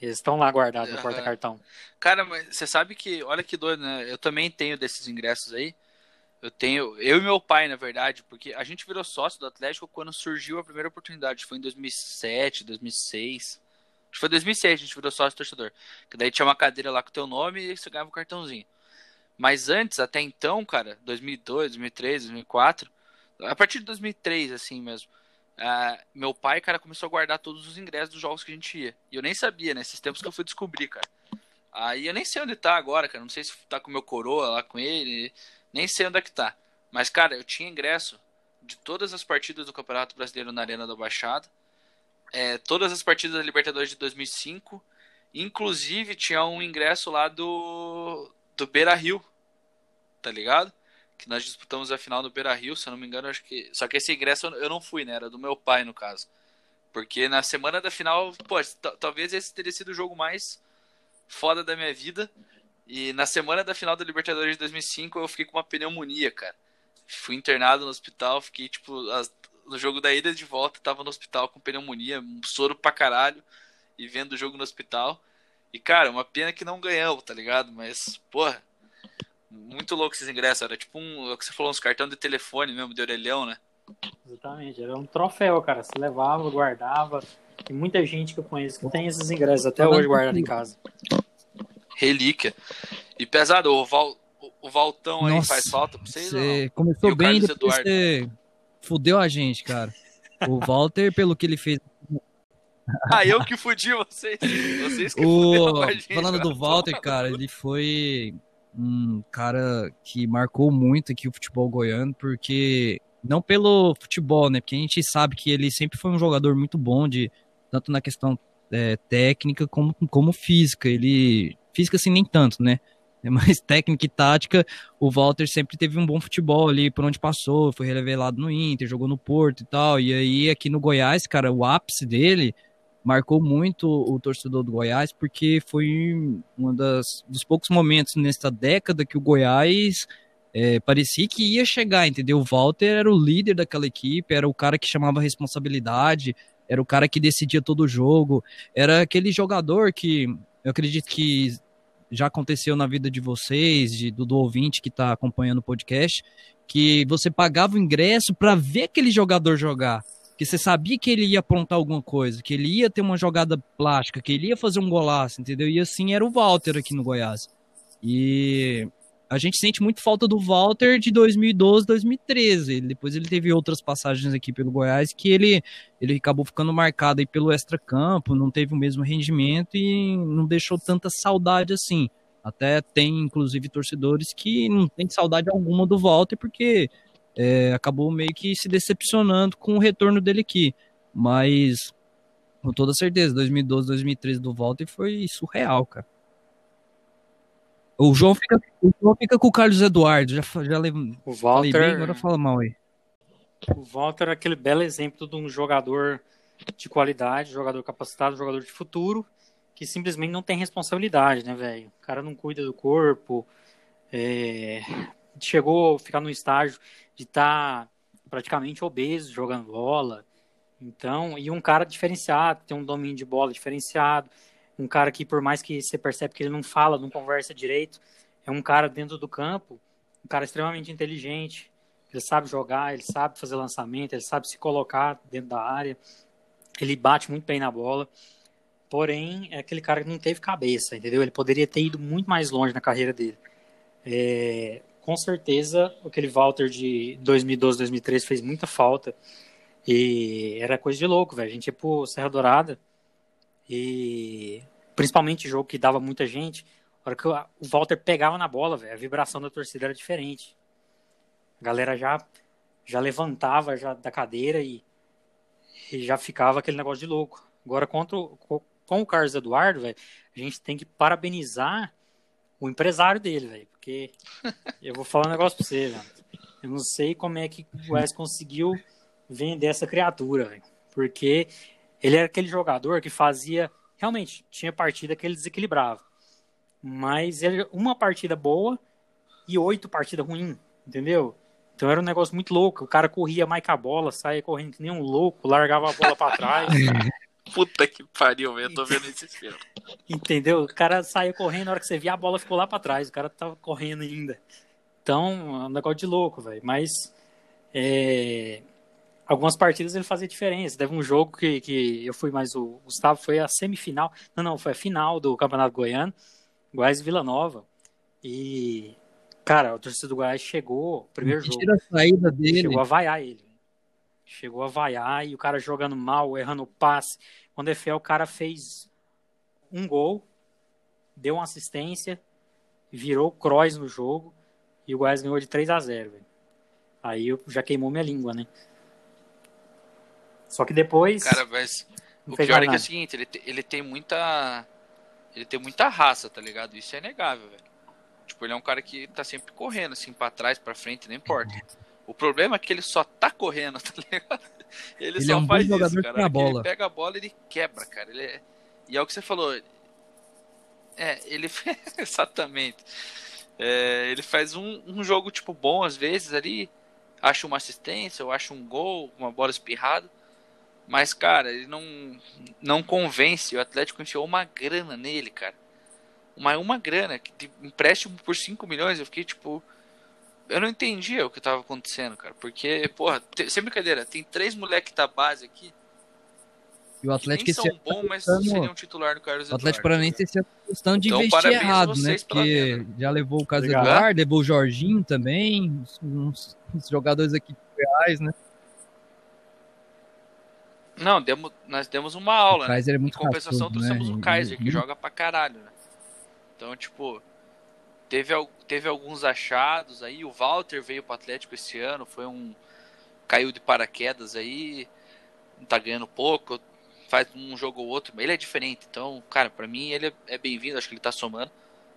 Eles estão lá guardados no porta-cartão. Cara, mas você sabe que, olha que doido, né? Eu também tenho desses ingressos aí. Eu tenho, eu e meu pai, na verdade, porque a gente virou sócio do Atlético quando surgiu a primeira oportunidade. Foi em 2007, 2006. Acho que foi 2006 a gente virou sócio torcedor. Que daí tinha uma cadeira lá com o teu nome e você ganhava um cartãozinho. Mas antes, até então, cara, 2002, 2003, 2004, a partir de 2003, assim mesmo, uh, meu pai, cara, começou a guardar todos os ingressos dos jogos que a gente ia. E eu nem sabia, né? tempos que eu fui descobrir, cara. Aí eu nem sei onde tá agora, cara. Não sei se tá com meu coroa lá com ele. Nem sei onde é que tá. Mas, cara, eu tinha ingresso de todas as partidas do Campeonato Brasileiro na Arena da Baixada. É, todas as partidas da Libertadores de 2005. Inclusive, tinha um ingresso lá do, do Beira Rio. Tá ligado? Que nós disputamos a final do Beira Rio, se eu não me engano. Acho que. Só que esse ingresso eu não fui, né? Era do meu pai, no caso. Porque na semana da final, pô, talvez esse teria sido o jogo mais foda da minha vida. E na semana da final da Libertadores de 2005 eu fiquei com uma pneumonia, cara. Fui internado no hospital, fiquei tipo as, no jogo da ida de volta, tava no hospital com pneumonia, um soro pra caralho e vendo o jogo no hospital. E cara, uma pena que não ganhamos, tá ligado? Mas, porra, muito louco esses ingressos, era tipo um, é o que você falou, uns cartão de telefone mesmo, de orelhão, né? Exatamente, era um troféu, cara. Você levava, guardava. Tem muita gente que eu conheço que tem esses ingressos até hoje guardados em casa relíquia. E pesado, o, Val, o Valtão Nossa, aí faz falta pra vocês? Você começou bem e depois você fudeu a gente, cara. O Walter, pelo que ele fez. Ah, eu que fudi vocês. Vocês que o... gente, Falando do Walter, cara, ele foi um cara que marcou muito aqui o futebol goiano, porque não pelo futebol, né? Porque a gente sabe que ele sempre foi um jogador muito bom de tanto na questão é, técnica como, como física. Ele Física, assim, nem tanto, né? Mais técnica e tática. O Walter sempre teve um bom futebol ali por onde passou, foi revelado no Inter, jogou no Porto e tal. E aí, aqui no Goiás, cara, o ápice dele marcou muito o torcedor do Goiás, porque foi um dos poucos momentos nesta década que o Goiás é, parecia que ia chegar, entendeu? O Walter era o líder daquela equipe, era o cara que chamava responsabilidade, era o cara que decidia todo o jogo, era aquele jogador que eu acredito que já aconteceu na vida de vocês, de, do, do ouvinte que está acompanhando o podcast, que você pagava o ingresso para ver aquele jogador jogar. Que você sabia que ele ia aprontar alguma coisa, que ele ia ter uma jogada plástica, que ele ia fazer um golaço, entendeu? E assim era o Walter aqui no Goiás. E a gente sente muito falta do Walter de 2012, 2013. Depois ele teve outras passagens aqui pelo Goiás que ele, ele acabou ficando marcado aí pelo extra-campo, não teve o mesmo rendimento e não deixou tanta saudade assim. Até tem, inclusive, torcedores que não tem saudade alguma do Walter porque é, acabou meio que se decepcionando com o retorno dele aqui. Mas, com toda certeza, 2012, 2013 do Walter foi surreal, cara. O João fica, o João fica com o Carlos Eduardo. Já, já lembro, o Walter, bem, agora fala mal aí. O Walter é aquele belo exemplo de um jogador de qualidade, jogador capacitado, jogador de futuro, que simplesmente não tem responsabilidade, né, velho? O cara não cuida do corpo, é... chegou a ficar no estágio de estar tá praticamente obeso jogando bola. Então, e um cara diferenciado, tem um domínio de bola diferenciado, um cara que, por mais que você percebe que ele não fala, não conversa direito, é um cara dentro do campo, um cara extremamente inteligente, ele sabe jogar, ele sabe fazer lançamento, ele sabe se colocar dentro da área, ele bate muito bem na bola, porém, é aquele cara que não teve cabeça, entendeu? Ele poderia ter ido muito mais longe na carreira dele. É, com certeza, aquele Walter de 2012, 2013 fez muita falta, e era coisa de louco, velho. A gente ia pro Serra Dourada, e principalmente jogo que dava muita gente, a hora que o Walter pegava na bola, véio, a vibração da torcida era diferente. A galera já já levantava já da cadeira e, e já ficava aquele negócio de louco. Agora contra o, com o Carlos Eduardo, véio, a gente tem que parabenizar o empresário dele, velho, porque eu vou falar um negócio pra você, velho. Eu não sei como é que o Wes conseguiu vender essa criatura, velho, porque Ele era aquele jogador que fazia. Realmente, tinha partida que ele desequilibrava. Mas ele, uma partida boa e oito partidas ruins, entendeu? Então era um negócio muito louco. O cara corria mais com a bola, saía correndo que nem um louco, largava a bola para trás. Puta que pariu, eu tô vendo esse filme. Entendeu? O cara saía correndo, na hora que você via a bola ficou lá para trás, o cara tava correndo ainda. Então, é um negócio de louco, velho. Mas é, algumas partidas ele fazia diferença. Teve um jogo que, que eu fui mais o Gustavo, foi a semifinal. Não, não, foi a final do Campeonato Goiano, Goiás e Vila Nova. E, cara, o torcedor do Goiás chegou, primeiro jogo. Tira a saída dele. Chegou a vaiar ele. Chegou a vaiar e o cara jogando mal, errando o passe. Quando é fé, o cara fez um gol, deu uma assistência, virou o Kroos no jogo e o Goiás ganhou de 3 a 0 velho. Aí eu já queimou minha língua, né? Só que depois. Cara, mas o pior é que é o seguinte, ele, te, ele tem muita. Ele tem muita raça, tá ligado? Isso é inegável, velho. Tipo, ele é um cara que tá sempre correndo, assim, pra trás, pra frente, não importa. O problema é que ele só tá correndo, tá ligado? Ele, ele só é um faz isso, cara. Bola. Ele pega a bola e ele quebra, cara. Ele é... E é o que você falou. É, ele. Exatamente. É, ele faz um, um jogo, tipo, bom às vezes ali. Acha uma assistência, ou acha um gol, uma bola espirrada. Mas, cara, ele não, não convence. O Atlético enfiou uma grana nele, cara. Uma, uma grana, que empréstimo por 5 milhões. Eu fiquei tipo. Eu não entendia o que tava acontecendo, cara. Porque, porra, sem brincadeira, tem três moleques da base aqui e o Atlético são bons, mas seriam titular do Carlos O Atlético Paranaense está questão de então, investir errado, né? Porque já levou o Carlos Obrigado. Eduardo, levou o Jorginho também, uns, uns jogadores aqui reais, né? Não, demos, nós demos uma aula, o né? Kaiser né? É muito em compensação, catudo, trouxemos né? o Kaiser, que joga pra caralho, né? Então, tipo, teve, teve alguns achados aí. O Walter veio pro Atlético esse ano, foi um. caiu de paraquedas aí, tá ganhando pouco faz um jogo ou outro, ele é diferente. Então, cara, para mim ele é bem-vindo, acho que ele tá somando.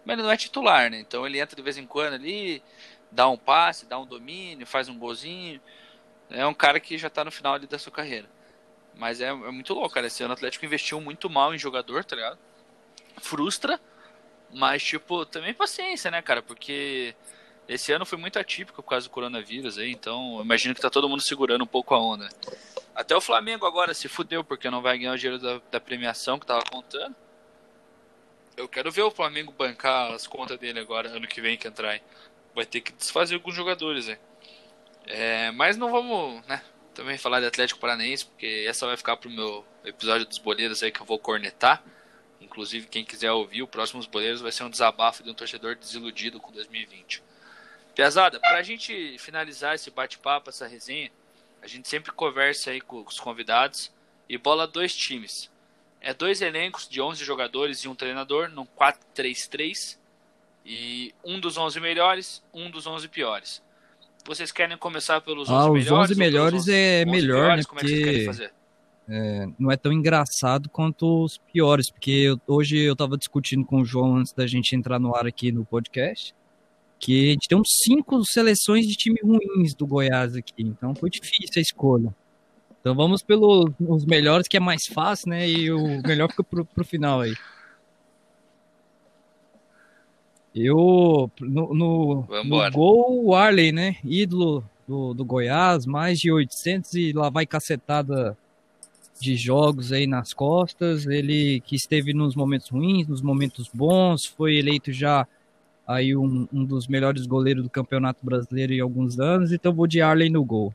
Mas ele não é titular, né? Então ele entra de vez em quando ali, dá um passe, dá um domínio, faz um golzinho. É um cara que já tá no final ali da sua carreira. Mas é, é muito louco, cara. Esse ano o Atlético investiu muito mal em jogador, tá ligado? Frustra, mas, tipo, também paciência, né, cara? Porque esse ano foi muito atípico por causa do coronavírus aí, então imagino que tá todo mundo segurando um pouco a onda. Até o Flamengo agora se fudeu porque não vai ganhar o dinheiro da, da premiação que tava contando. Eu quero ver o Flamengo bancar as contas dele agora, ano que vem que entrar. Hein? Vai ter que desfazer alguns jogadores, hein? É, mas não vamos, né? Também falar de Atlético Paranaense, porque essa vai ficar pro meu episódio dos boleiros aí que eu vou cornetar. Inclusive, quem quiser ouvir, o próximo boleiros vai ser um desabafo de um torcedor desiludido com 2020. Pesada, pra gente finalizar esse bate-papo, essa resenha, a gente sempre conversa aí com os convidados e bola dois times. É dois elencos de 11 jogadores e um treinador, num 4-3-3. E um dos 11 melhores, um dos 11 piores. Vocês querem começar pelos 11 ah, melhores? Os 11 melhores 11, é 11 melhor, piores? né? Como porque... é que vocês querem fazer? É, não é tão engraçado quanto os piores, porque eu, hoje eu estava discutindo com o João antes da gente entrar no ar aqui no podcast porque a gente tem uns cinco seleções de time ruins do Goiás aqui, então foi difícil a escolha. Então vamos pelos melhores, que é mais fácil, né? E o melhor fica pro, pro final aí. Eu, no, no, no gol, o Arley, né? Ídolo do, do Goiás, mais de 800 e lá vai cacetada de jogos aí nas costas. Ele que esteve nos momentos ruins, nos momentos bons, foi eleito já aí um, um dos melhores goleiros do Campeonato Brasileiro em alguns anos, então vou de Arley no gol.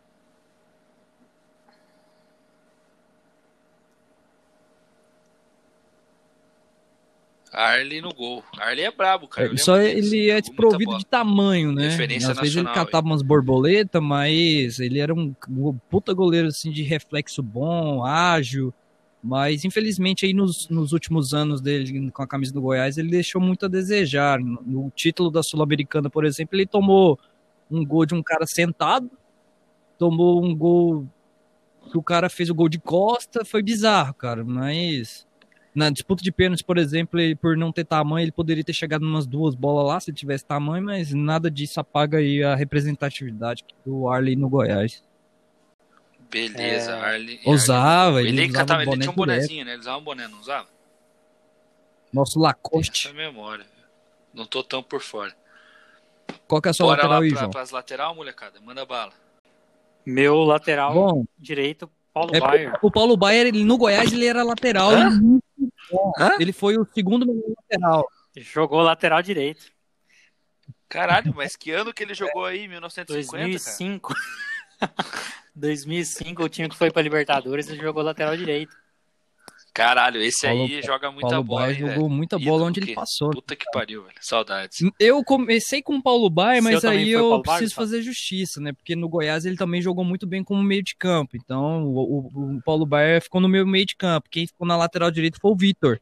Arley no gol. Arley é brabo, cara. É, só ele é desprovido de tamanho, né? Referência Às vezes ele catava umas borboletas, mas ele era um, um puta goleiro assim de reflexo bom, ágil. Mas infelizmente aí nos, nos últimos anos dele com a camisa do Goiás ele deixou muito a desejar. No título da Sul-Americana, por exemplo, ele tomou um gol de um cara sentado, tomou um gol que o cara fez o gol de costa, foi bizarro, cara. Mas na disputa de pênaltis, por exemplo, ele, por não ter tamanho, ele poderia ter chegado umas duas bolas lá se tivesse tamanho, mas nada disso apaga aí a representatividade do Arley no Goiás. Beleza, É. Arley. Usava, ele Ele, usava catava, ele boné tinha um bonezinho, né? Ele usava um boné, não usava? Nosso Lacoste. Essa memória. Não tô tão por fora. Qual que é a sua Bora lateral lá aí, pra, João? pras lateral, molecada. Manda bala. Meu lateral Bom, direito, Paulo é, Baier. o Paulo Baier, ele, no Goiás, ele era lateral. Hã? Ele foi o segundo melhor lateral. Jogou lateral direito. Caralho, mas que ano que ele jogou aí? 1950, cara? 2005. 2005, o time que foi pra Libertadores, ele jogou lateral direito. Caralho, esse Paulo- aí joga muita Paulo bola, hein, jogou velho? muita Ídolo bola onde ele passou. Puta que pariu, velho. Saudades. Eu comecei com o Paulo Baier, Seu mas aí eu Paulo Baier, preciso Gustavo? fazer justiça, né? Porque no Goiás ele também jogou muito bem como meio de campo. Então o, o- o Paulo Baier ficou no meu meio de campo. Quem ficou na lateral direita foi o Vitor.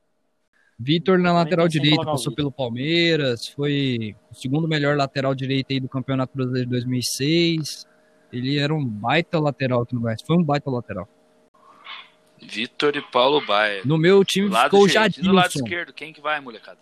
Vitor na lateral direita passou pelo Palmeiras, foi o segundo melhor lateral direito aí do Campeonato Brasileiro de 2006. Ele era um baita lateral aqui no Goiás. Foi um baita lateral. Vitor e Paulo Baier. No meu time Do lado ficou o. E do lado Jadilson. esquerdo, quem que vai, molecada?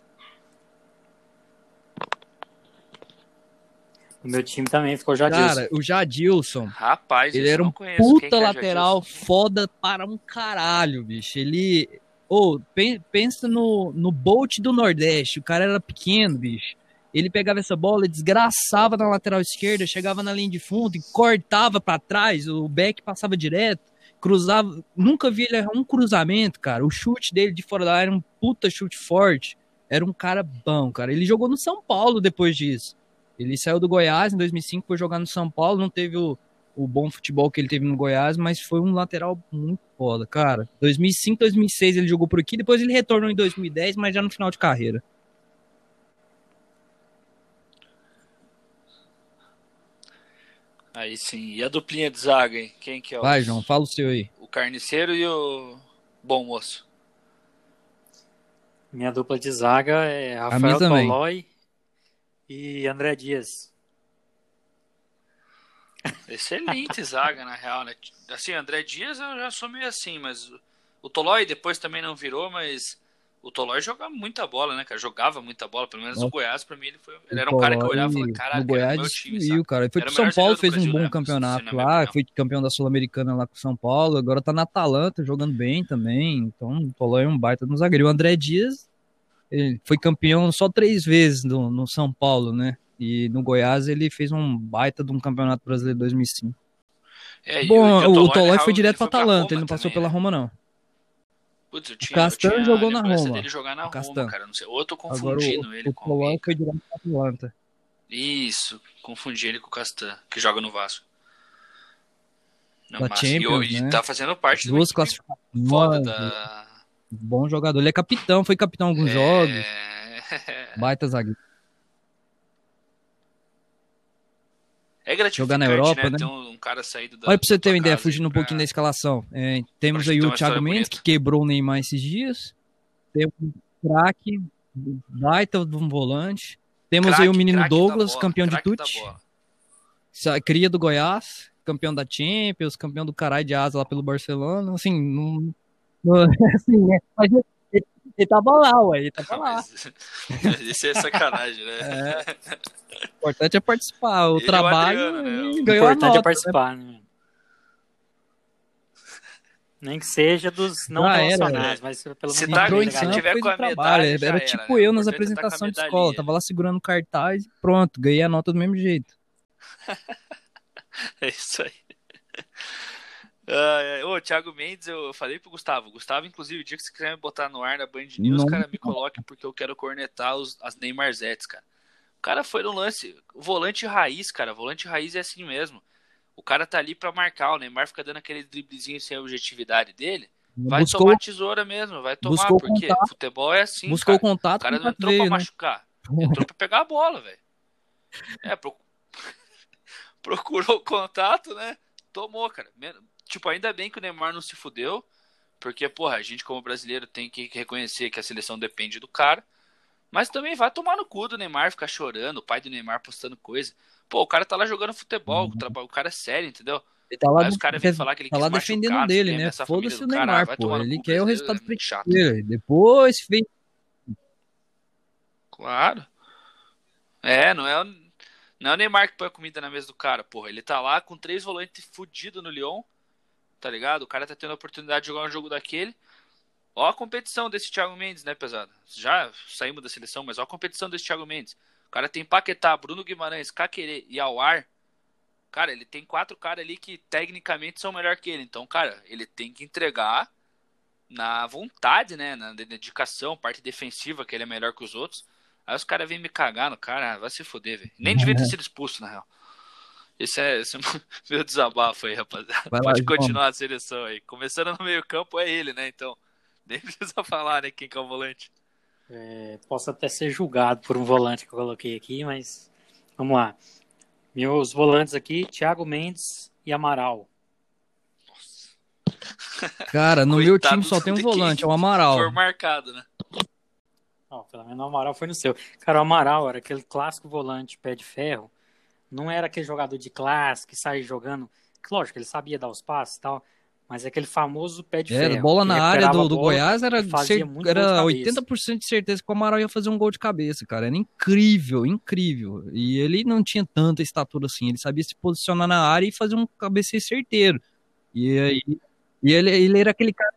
O meu time também ficou já disso. Cara, o Jadilson, Rapaz, Ele era um não conheço. Puta é lateral Jadilson? foda para um caralho, bicho. Ele. Ô, pen- pensa no, no Bolt do Nordeste. O cara era pequeno, bicho. Ele pegava essa bola, desgraçava na lateral esquerda, chegava na linha de fundo e cortava pra trás. O back passava direto, cruzava. Nunca vi ele errar um cruzamento, cara. O chute dele de fora da área era um puta chute forte. Era um cara bom, cara. Ele jogou no São Paulo depois disso. Ele saiu do Goiás em 2005, foi jogar no São Paulo, não teve o, o bom futebol que ele teve no Goiás, mas foi um lateral muito foda, cara. 2005, 2006 ele jogou por aqui, depois ele retornou em 2010, mas já no final de carreira. Aí sim. E a duplinha de zaga, hein? Quem que é o... Vai, João, fala o seu aí. O carniceiro e o bom moço. Minha dupla de zaga é Rafael. Tolói e André Dias. Excelente zaga, na real, né? Assim, André Dias eu já sou meio assim, mas o- o Tolói depois também não virou, mas o Tolói jogava muita bola, né, cara? Jogava muita bola, pelo menos Nossa. o Goiás, pra mim, ele, foi, ele era um cara que eu olhava e falava, no caralho, cara, Goiás é meu time, destruiu, sabe? cara. Ele foi Era pro o São Paulo, fez um Brasil, bom né? campeonato lá, foi campeão da Sul-Americana lá com o São Paulo, agora tá na Atalanta, jogando bem também. Então, o Tolói é um baita no zagueiro. O André Dias, ele foi campeão só três vezes no, no São Paulo, né? E no Goiás ele fez um baita de um campeonato brasileiro 2005. É, Bom, e o, Tolói, foi direto pra Atalanta, ele não passou também, pela né? Roma, não. Putz, eu tinha, Castan eu tinha jogou na Roma. dele jogar na O Castan. Roma, cara. Não sei. Ou eu tô Agora confundindo o, ele o com alguém. foi direto pra Atalanta. Isso, confundi ele com o Castan, que joga no Vasco. Não, Da. E Champions, o- e, né? tá fazendo parte Duas do classificações. foda da. Bom jogador. Ele é capitão, foi capitão em alguns jogos. É... Baita zagueiro. É gratificante, Jogar na Europa, né? né? Um, um cara saído da. Olha pra você ter uma ideia, fugindo um pra- pouquinho da escalação. É, temos aí o Thiago Mendes, bonita. que quebrou o Neymar esses dias. Temos o craque, baita de um volante. Temos aí o menino Douglas, bola, campeão de tute. Cria do Goiás, campeão da Champions, campeão do caralho de asa lá pelo Barcelona. Assim, não. assim, né? Ele, tava lá, ué. Ele tava lá. Mas, isso é sacanagem, né? É. O importante é participar. O Ele o trabalho Adriano, né? ele O O ganhou a importante nota, é participar, né? Nem que seja dos não Já era, relacionados, mas pelo Se menos tá- na Entrou em se galera. campo, tiver com o a trabalho. medalha, Era era, tipo né? eu O nas é tá apresentações de medalhinha. escola. Tava lá segurando cartaz e pronto, ganhei a nota do mesmo jeito. É isso aí. Ô, Thiago Mendes, eu falei pro Gustavo. Gustavo, inclusive, o dia que você quiser me botar no ar na Band News, Não. cara, me coloque porque eu quero cornetar os, as Neymarzettes, cara. O cara foi no lance, volante raiz, cara. Volante raiz é assim mesmo. O cara tá ali pra marcar, o Neymar fica dando aquele driblezinho sem a objetividade dele. Vai buscou tomar tesoura mesmo, vai tomar, porque contato. futebol é assim, buscou cara. contato, O cara não entrou veio, pra né? machucar. Entrou pra pegar a bola, velho. É, pro- procurou contato, né? Tomou, cara. Tipo, ainda bem que o Neymar não se fudeu. Porque, porra, a gente como brasileiro tem que reconhecer que a seleção depende do cara. Mas também vai tomar no cu do Neymar ficar chorando, o pai do Neymar postando coisa. Pô, o cara tá lá jogando futebol, o traba- o cara é sério, entendeu? Ele tá lá, Aí os caras vêm falar que ele tá lá defendendo machucar, dele, né? Foda-se o cara, Neymar, vai pô. Ele cu, quer o brasileiro resultado é chato. Depois fez. Claro. É, não é, não é o Neymar que põe a comida na mesa do cara, porra. Ele tá lá com três volantes fudidos no Lyon. Tá ligado? O cara tá tendo a oportunidade de jogar um jogo daquele. Ó a competição desse Thiago Mendes, né, pesado? Já saímos da seleção, mas ó a competição desse Thiago Mendes. O cara tem Paquetá, Bruno Guimarães, Caquerê e Awar. Cara, ele tem quatro caras ali que tecnicamente são melhor que ele. Então, cara, ele tem que entregar na vontade, né? Na dedicação, parte defensiva, que ele é melhor que os outros. Aí os caras vêm me cagar no cara, vai se foder, velho. Nem devia ter sido expulso, na real. Esse é, esse é meu desabafo aí, rapaziada. Vai Pode lá, continuar a seleção aí. Começando no meio-campo é ele, né? Então, nem precisa falar, né? Quem que é o volante. É, posso até ser julgado por um volante que eu coloquei aqui, mas vamos lá. Meus volantes aqui, Thiago Mendes e Amaral. Cara, no meu time só tem um volante, é o Amaral. For marcado, né? Ó, pelo menos o Amaral foi no seu. Cara, o Amaral era aquele clássico volante pé de ferro. Não era aquele jogador de classe que sai jogando. Lógico, ele sabia dar os passos e tal. Mas aquele famoso pé de era, ferro. bola na área do, do Goiás era, cer era 80% de certeza que o Amaral ia fazer um gol de cabeça, cara. Era incrível, incrível. E ele não tinha tanta estatura assim. Ele sabia se posicionar na área e fazer um cabeceio certeiro. E aí e ele, ele era aquele cara.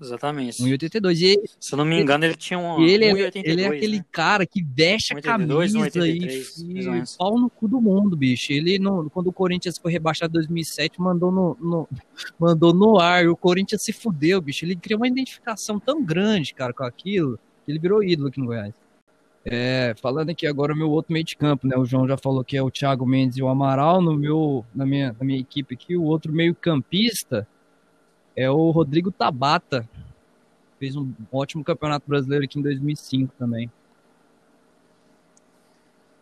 Exatamente. 1,82. E ele, Se eu não me engano, ele tinha um. Ele, é, ele é aquele né? cara que veste 82, a camisa 183, e pau no cu do mundo, bicho. Ele, no, quando o Corinthians foi rebaixado em 2007, mandou no, no, mandou no ar. O Corinthians se fudeu, bicho. Ele criou uma identificação tão grande, cara, com aquilo, que ele virou ídolo aqui no Goiás. É, falando aqui agora meu outro meio de campo, né? O João já falou que é o Thiago Mendes e o Amaral. No meu, na, minha, na minha equipe aqui, o outro meio campista é o Rodrigo Tabata. Fez um ótimo campeonato brasileiro aqui em 2005 também.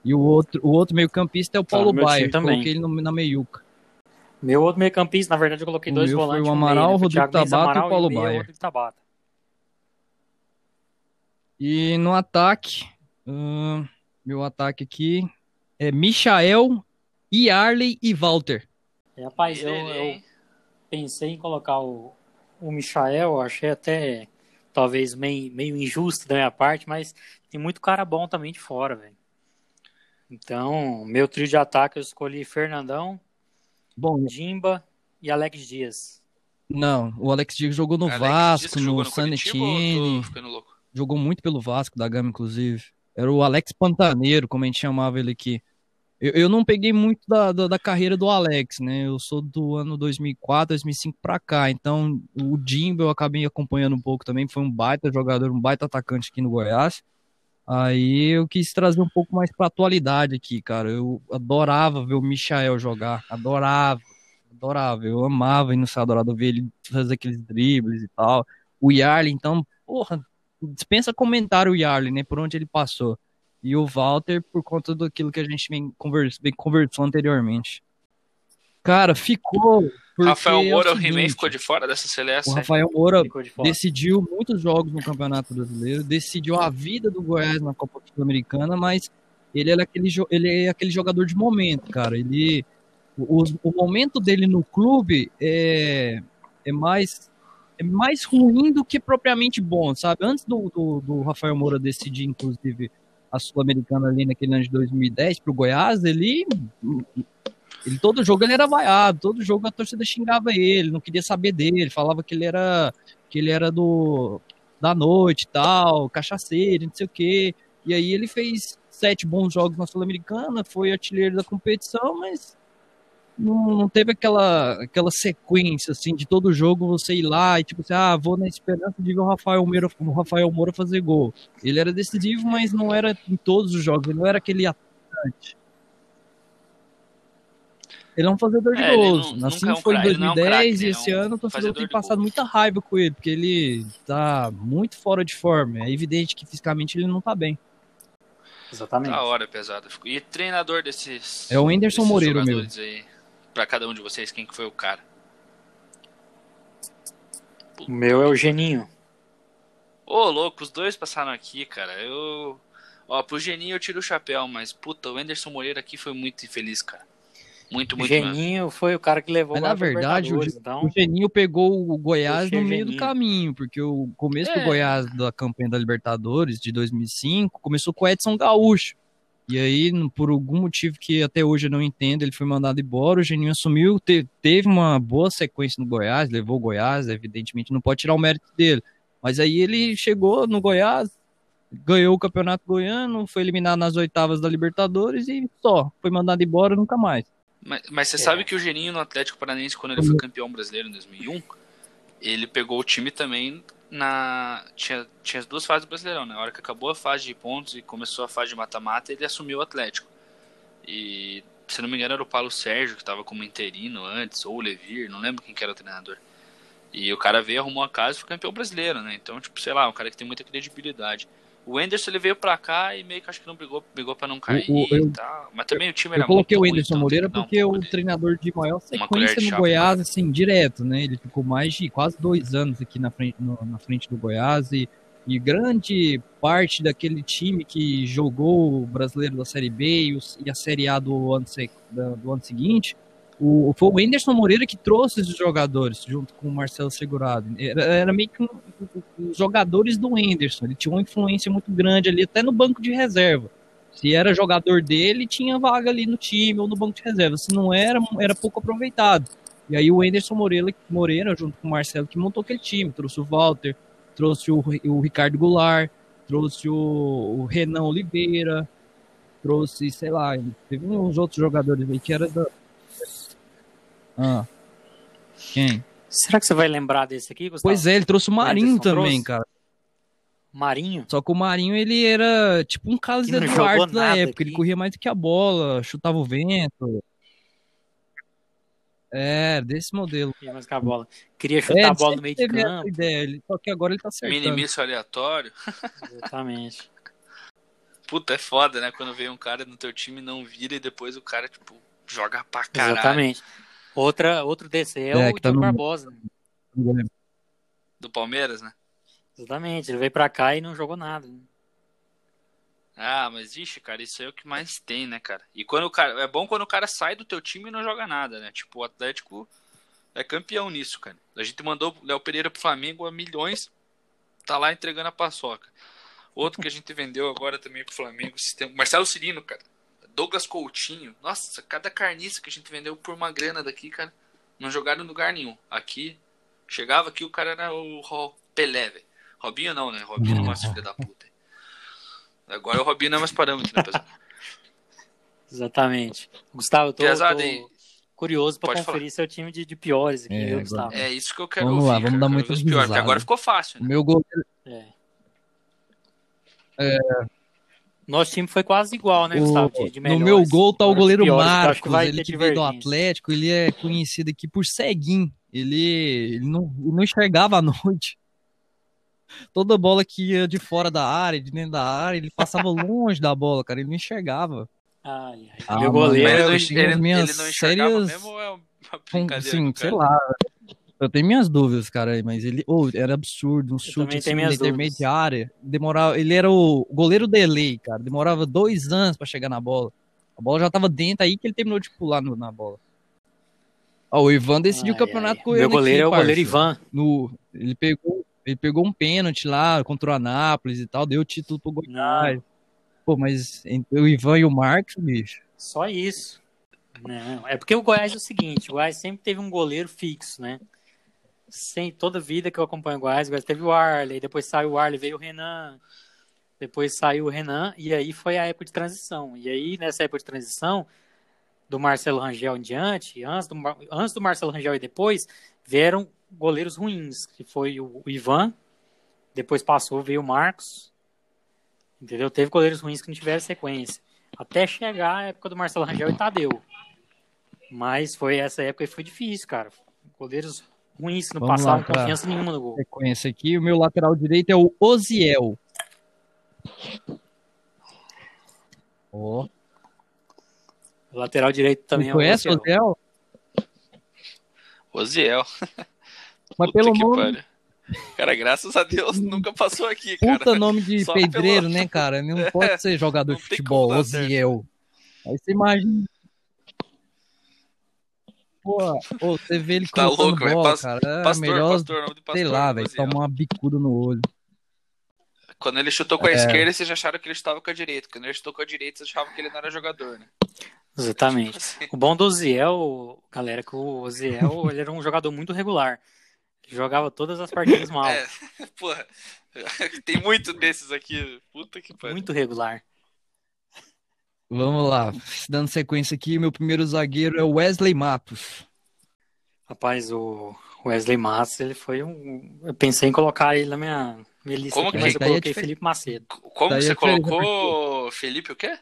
E o outro, o outro meio campista é o tá, Paulo ah, Baier. Coloquei ele no, na meiuca. Meu outro meio campista, na verdade, eu coloquei o dois volantes. Foi o Amaral, o Rodrigo Tabata e o Paulo Baier. E no ataque, Uh, meu ataque aqui é Michael, Yarley e Walter. É, rapaz, eu, eu, pensei em colocar o, o Michael, achei até talvez meio, meio injusto da minha parte, mas tem muito cara bom também de fora, velho. Então, meu trio de ataque eu escolhi Fernandão, bom, Jimba e Alex Dias. Não, o Alex Dias jogou no Alex Vasco, no, no San Etienne. Jogou muito pelo Vasco da Gama, inclusive. Era o Alex Pantaneiro, como a gente chamava ele aqui. Eu, eu não peguei muito da, da, da, carreira do Alex, né? Eu sou do ano 2004, 2005 pra cá. Então, o Jimbo eu acabei acompanhando um pouco também. Foi um baita jogador, um baita atacante aqui no Goiás. Aí eu quis trazer um pouco mais pra atualidade aqui, cara. Eu adorava ver o Michael jogar. Adorava. Adorava. Eu amava ir no Sadorado ver ele fazer aqueles dribles e tal. O Yarley, então, porra, dispensa comentário o Yarley, né? Por onde ele passou. E o Walter, por conta daquilo que a gente vem, convers, vem conversou anteriormente. Cara, ficou. Rafael Moura, é o, seguinte, o He-Man ficou de fora dessa seleção. O Rafael Moura de decidiu muitos jogos no Campeonato Brasileiro, decidiu a vida do Goiás na Copa Sul-Americana, mas ele é, aquele, ele é aquele jogador de momento, cara. Ele, o, o momento dele no clube é, é mais é mais ruim do que propriamente bom, sabe? Antes do, do, do Rafael Moura decidir, inclusive, a Sul-Americana ali naquele ano de 2010 pro Goiás, ele, ele todo jogo ele era vaiado, todo jogo a torcida xingava ele, não queria saber dele, falava que ele era que ele era do da noite e tal, cachaceiro, não sei o quê. E aí ele fez sete bons jogos na Sul-Americana, foi artilheiro da competição, mas não, não teve aquela, aquela sequência, assim, de todo jogo você ir lá e, tipo assim, ah, vou na esperança de ver o Rafael Moura, o Rafael Moura fazer gol. Ele era decisivo, mas não era em todos os jogos, ele não era aquele atacante. Ele é um fazedor de é, gols. Não, assim é um foi em 2010 é um craque, e esse é um ano o torcedor tem passado muita raiva com ele, porque ele tá muito fora de forma. É evidente que fisicamente ele não tá bem. Exatamente. Da hora, pesado. E treinador desses. É o Anderson Moreira, meu. Aí para cada um de vocês quem que foi o cara. O meu é o Geninho. Ô, louco, os dois passaram aqui, cara. Eu. Ó, pro Geninho eu tiro o chapéu, mas puta, o Anderson Moreira aqui foi muito infeliz, cara. Muito, muito. O Geninho mesmo. foi o cara que levou Mas, na verdade, o, então... o Geninho pegou o Goiás no meio Geninho. do caminho, porque o começo é. do Goiás da campanha da Libertadores de 2005 começou com o Edson Gaúcho. E aí, por algum motivo que até hoje eu não entendo, ele foi mandado embora, o Geninho assumiu, te, teve uma boa sequência no Goiás, levou o Goiás, evidentemente não pode tirar o mérito dele. Mas aí ele chegou no Goiás, ganhou o Campeonato Goiano, foi eliminado nas oitavas da Libertadores e só, foi mandado embora nunca mais. Mas, mas você é. sabe que o Geninho no Atlético Paranaense, quando ele foi campeão brasileiro em 2001, ele pegou o time também na. Tinha, tinha as duas fases do Brasileirão, né? Hora que acabou a fase de pontos e começou a fase de mata-mata, ele assumiu o Atlético. E, se não me engano, era o Paulo Sérgio, que estava como interino antes, ou o Levir, não lembro quem que era o treinador. E o cara veio, arrumou a casa e foi campeão brasileiro, né? Então, tipo, sei lá, um cara que tem muita credibilidade. O Enderson ele veio pra cá e meio que acho que não brigou, brigou pra não cair o, eu, e tal. Mas também o time era Eu coloquei o Enderson ruim, Moreira porque um o treinador de maior sequência no Goiás, assim, direto, né? Ele ficou mais de quase dois anos aqui na frente, no, na frente do Goiás e, e grande parte daquele time que jogou o brasileiro da Série B e, o, e a Série A do ano, do ano seguinte o, foi o Anderson Moreira que trouxe os jogadores junto com o Marcelo Segurado. Era, era meio que um, um, jogadores do Anderson. Ele tinha uma influência muito grande ali, até no banco de reserva. Se era jogador dele, tinha vaga ali no time ou no banco de reserva. Se não era, era pouco aproveitado. E aí o Anderson Moreira, Moreira junto com o Marcelo, que montou aquele time. Trouxe o Walter, trouxe o, o Ricardo Goulart, trouxe o, o Renan Oliveira, trouxe, sei lá, teve uns outros jogadores aí que era da, ah. Quem? Será que você vai lembrar desse aqui, Gustavo? Pois é, ele trouxe o Marinho Anderson também, trouxe? cara. Marinho? Só que o Marinho, ele era tipo um Carlos Eduardo da época. Aqui. Ele corria mais do que a bola, chutava o vento. É, desse modelo. Queria mais que a bola. Queria chutar é, a bola no meio de campo. Ideia, só que agora ele tá acertando. Minimício aleatório. Exatamente. Puta, é foda, né? Quando vem um cara no teu time não vira e depois o cara, tipo, joga pra caralho. Exatamente. Outra, outro desse é, é o tá no... Barbosa. Do Palmeiras, né? Exatamente, ele veio pra cá e não jogou nada. Né? Ah, mas ixi, cara, isso é o que mais tem, né, cara? E quando o cara. É bom quando o cara sai do teu time e não joga nada, né? Tipo, o Atlético é campeão nisso, cara. A gente mandou o Léo Pereira pro Flamengo a milhões, tá lá entregando a paçoca. Outro que a gente vendeu agora também pro Flamengo, sistema... Marcelo Cirino, cara. Douglas Coutinho. Nossa, cada carniça que a gente vendeu por uma grana daqui, cara, não jogaram em lugar nenhum. Aqui, chegava aqui, o cara era o Pelé, velho. Robinho não, né? Robinho não gosta de filho da puta. Agora o Robinho não é mais parâmetro, né, pessoal? Exatamente. Gustavo, eu tô, Pesado, tô curioso pra conferir falar. seu time de, de piores aqui, é, viu, Gustavo? É isso que eu quero vamos ouvir. Lá, vamos cara. dar muitas piores, porque agora ficou fácil, né? Meu gol... É. é. Nosso time foi quase igual, né, Gustavo? De, de no meu gol tá o goleiro piores, Marcos, ele que veio do Atlético, ele é conhecido aqui por ceguinho. Ele, ele não, não enxergava à noite. Toda bola que ia de fora da área, de dentro da área, ele passava longe da bola, cara, ele não enxergava. Ai, ai. Ah, meu goleiro, ele, ele, ele, não enxergava sérias... mesmo ou é uma brincadeira? Sim, sei lá. Eu tenho minhas dúvidas, cara, mas ele oh, era absurdo, um chute assim, na intermediária. Demorava, ele era o goleiro delay, cara. Demorava dois anos para chegar na bola. A bola já tava dentro aí que ele terminou de pular no, na bola. Ó, o Ivan decidiu ai, o campeonato ai. com ele. Meu goleiro aqui, é o goleiro Ivan. No, ele, pegou, ele pegou um pênalti lá contra o Anápolis e tal, deu o título pro Goiás. Pô, mas entre o Ivan e o Marcos, bicho. Só isso. Não, é porque o Goiás é o seguinte, o Goiás sempre teve um goleiro fixo, né? Sem toda vida que eu acompanho o Goiás, teve o Arley, depois saiu o Arley, veio o Renan, depois saiu o Renan, e aí foi a época de transição. E aí, nessa época de transição, do Marcelo Rangel em diante, antes do, antes do Marcelo Rangel e depois, vieram goleiros ruins, que foi o, o Ivan, depois passou, veio o Marcos, entendeu? Teve goleiros ruins que não tiveram sequência. Até chegar a época do Marcelo Rangel e Tadeu. Mas foi essa época e foi difícil, cara. Goleiros ruim se não Vamos passar, confiança nenhuma no gol. Sequência aqui, o meu lateral direito é o Oziel. Ó. Oh. O lateral direito também Você é o conhece o Oziel? Oziel. Mas pelo nome... Cara, graças a Deus nunca passou aqui, cara. Puta nome de Só pedreiro, pelo... né, cara? Não é, pode ser jogador de futebol, Oziel. Aí você imagina Pô, você vê ele tá louco, bola, cara. É pastor, melhor, pastor, pastor, sei lá, velho, tomar uma bicuda no olho. Quando ele chutou com a é... esquerda, vocês acharam que ele estava com a direita. Quando ele chutou com a direita, vocês achavam que ele não era jogador, né? Exatamente. Tipo assim. O bom do Oziel, galera, que o Oziel ele era um jogador muito regular. Ele jogava todas as partidas mal. É, porra. Tem muito desses aqui. Puta que pariu. Muito regular. Vamos lá. Dando sequência aqui, meu primeiro zagueiro é o Wesley Matos. Rapaz, o Wesley Matos, ele foi um. Eu pensei em colocar ele na minha, minha lista Como aqui, que... mas eu coloquei é Felipe Macedo. Como que você é colocou Felipe o quê?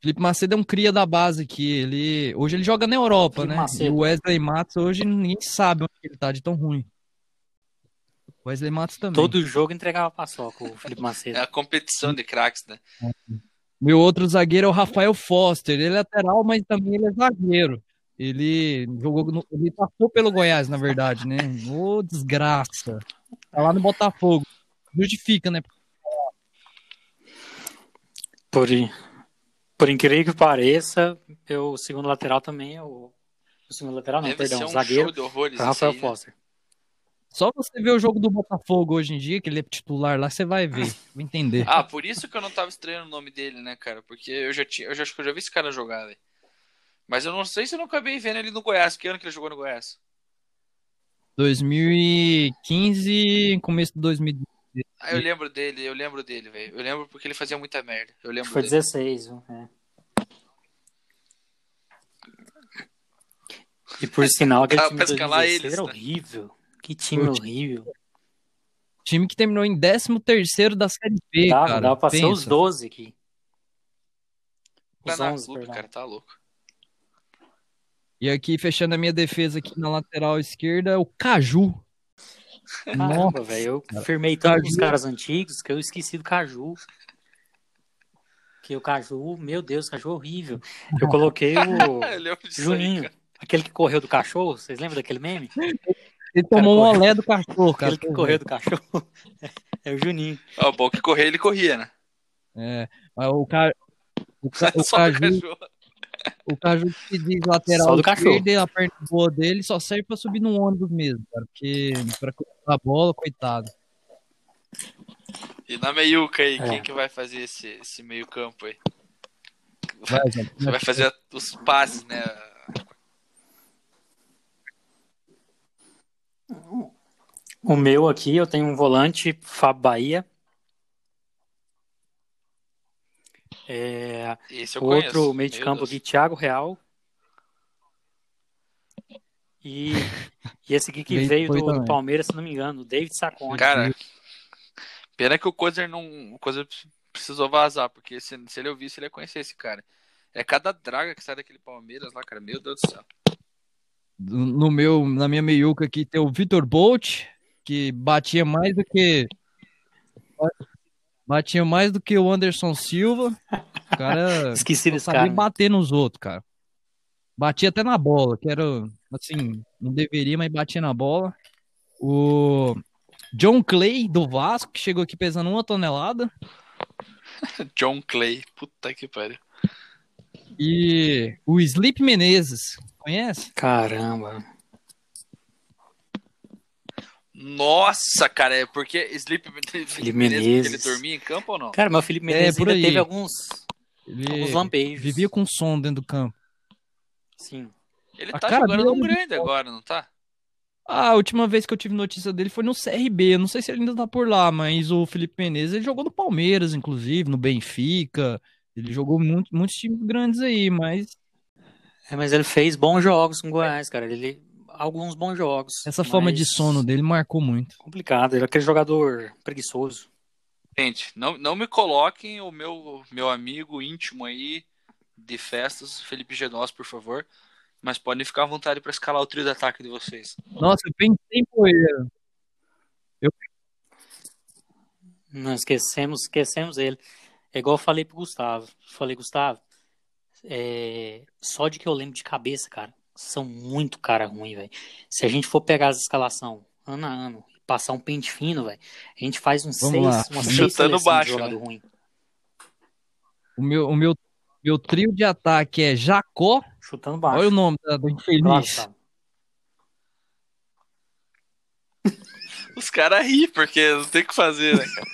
Felipe Macedo é um cria da base aqui. Ele, hoje ele joga na Europa, Felipe né? Macedo. E o Wesley Matos hoje ninguém sabe onde ele tá de tão ruim. Wesley Matos também. Todo jogo entregava paçoca o Felipe Macedo. É a competição de craques, né? Meu outro zagueiro é o Rafael Foster. Ele é lateral, mas também ele é zagueiro. Ele jogou, no, ele passou pelo Goiás, na verdade, né? Ô, oh, desgraça. Tá lá no Botafogo. Justifica, né? Por, por incrível que pareça, o segundo lateral também é o. O segundo lateral não, Deve perdão, um zagueiro. É Rafael aí, né? Só você ver o jogo do Botafogo hoje em dia, que ele é titular lá, você vai ver, vai entender. Ah, por isso que eu não tava estranhando o nome dele, né, cara? Porque eu já tinha, eu já acho que eu já vi esse cara jogar, velho. Mas eu não sei se eu não acabei vendo ele no Goiás. Que ano que ele jogou no Goiás? 2015, começo de 2016. Ah, eu lembro dele, eu lembro dele, velho. Eu lembro porque ele fazia muita merda. Eu lembro Foi dele. 16, é. E por sinal, aquele time de 2016 eles, era né? horrível. Que time horrível. Time que terminou em 13 terceiro da Série B, dá, cara. Dá pra ser os 12 aqui. Os tá 11, clube, cara, tá louco. E aqui, fechando a minha defesa aqui na lateral esquerda, o Caju. Caramba, velho. Eu firmei tanto os caras antigos que eu esqueci do Caju. Que o Caju, meu Deus, o Caju é horrível. Eu coloquei o Juninho, aí, aquele que correu do cachorro. Vocês lembram daquele meme? Ele tomou um olé do cachorro, cara. Aquele que correu do cachorro. É o Juninho. Ó, bom que correr ele corria, né? É, o, ca... o, ca... o Caju. O Caju que diz lateral esquerda, a perna boa dele só serve pra subir no ônibus mesmo, cara. Porque pra a bola, coitado. E na meiuca aí, é. quem que vai fazer esse, esse meio campo aí? Vai, Você vai fazer os passes, né? O meu aqui, eu tenho um volante Fábio Bahia. É, outro conheço. meio de campo aqui, Thiago Real. E, e esse aqui que veio do, do, Palmeiras, se não me engano, David Sacone. Cara, pena que o Cozer não. O Cozer precisou vazar, porque se, se ele ouvisse, ele ia conhecer esse cara. É cada draga que sai daquele Palmeiras lá, cara. Meu Deus do céu. No meu, na minha meiuca aqui tem o Vitor Bolt, que batia mais do que. Batia mais do que o Anderson Silva. O cara. Esqueci desse cara. bater nos outros, cara. Batia até na bola, que era. Assim, não deveria, mas batia na bola. O John Clay, do Vasco, que chegou aqui pesando uma tonelada. John Clay, puta que pariu. E o Sleep Menezes, conhece? Caramba. Nossa, cara, é porque Sleep Felipe Menezes. ele dormia em campo ou não? Cara, mas o Felipe Menezes é, ainda teve alguns, ele alguns lampejos. Vivia com som dentro do campo. Sim. Ele a tá jogando num grande agora, não tá? Ah, a última vez que eu tive notícia dele foi no CRB. Não sei se ele ainda tá por lá, mas o Felipe Menezes ele jogou no Palmeiras, inclusive, no Benfica. Ele jogou muito, muitos times grandes aí, mas. É, mas ele fez bons jogos com o Goiás, cara. Ele alguns bons jogos. Essa forma de sono dele marcou muito. Complicado, ele é aquele jogador preguiçoso. Gente, não, não me coloquem o meu, meu amigo íntimo aí de festas, Felipe Genós, por favor. Mas podem ficar à vontade para escalar o trio de ataque de vocês. Nossa, eu pensei em poeira. Eu... Não esquecemos, esquecemos ele. É igual eu falei pro Gustavo. Falei, Gustavo, é... só de que eu lembro de cabeça, cara são muito cara ruim, velho. Se a gente for pegar as escalação ano a ano e passar um pente fino, velho, a gente faz um seis, lá. uma seis baixo, de jogador né? ruim. O meu, o meu, meu trio de ataque é Jacó. Chutando baixo. Olha o nome do infeliz. Os caras ri, porque não tem o que fazer, né, cara?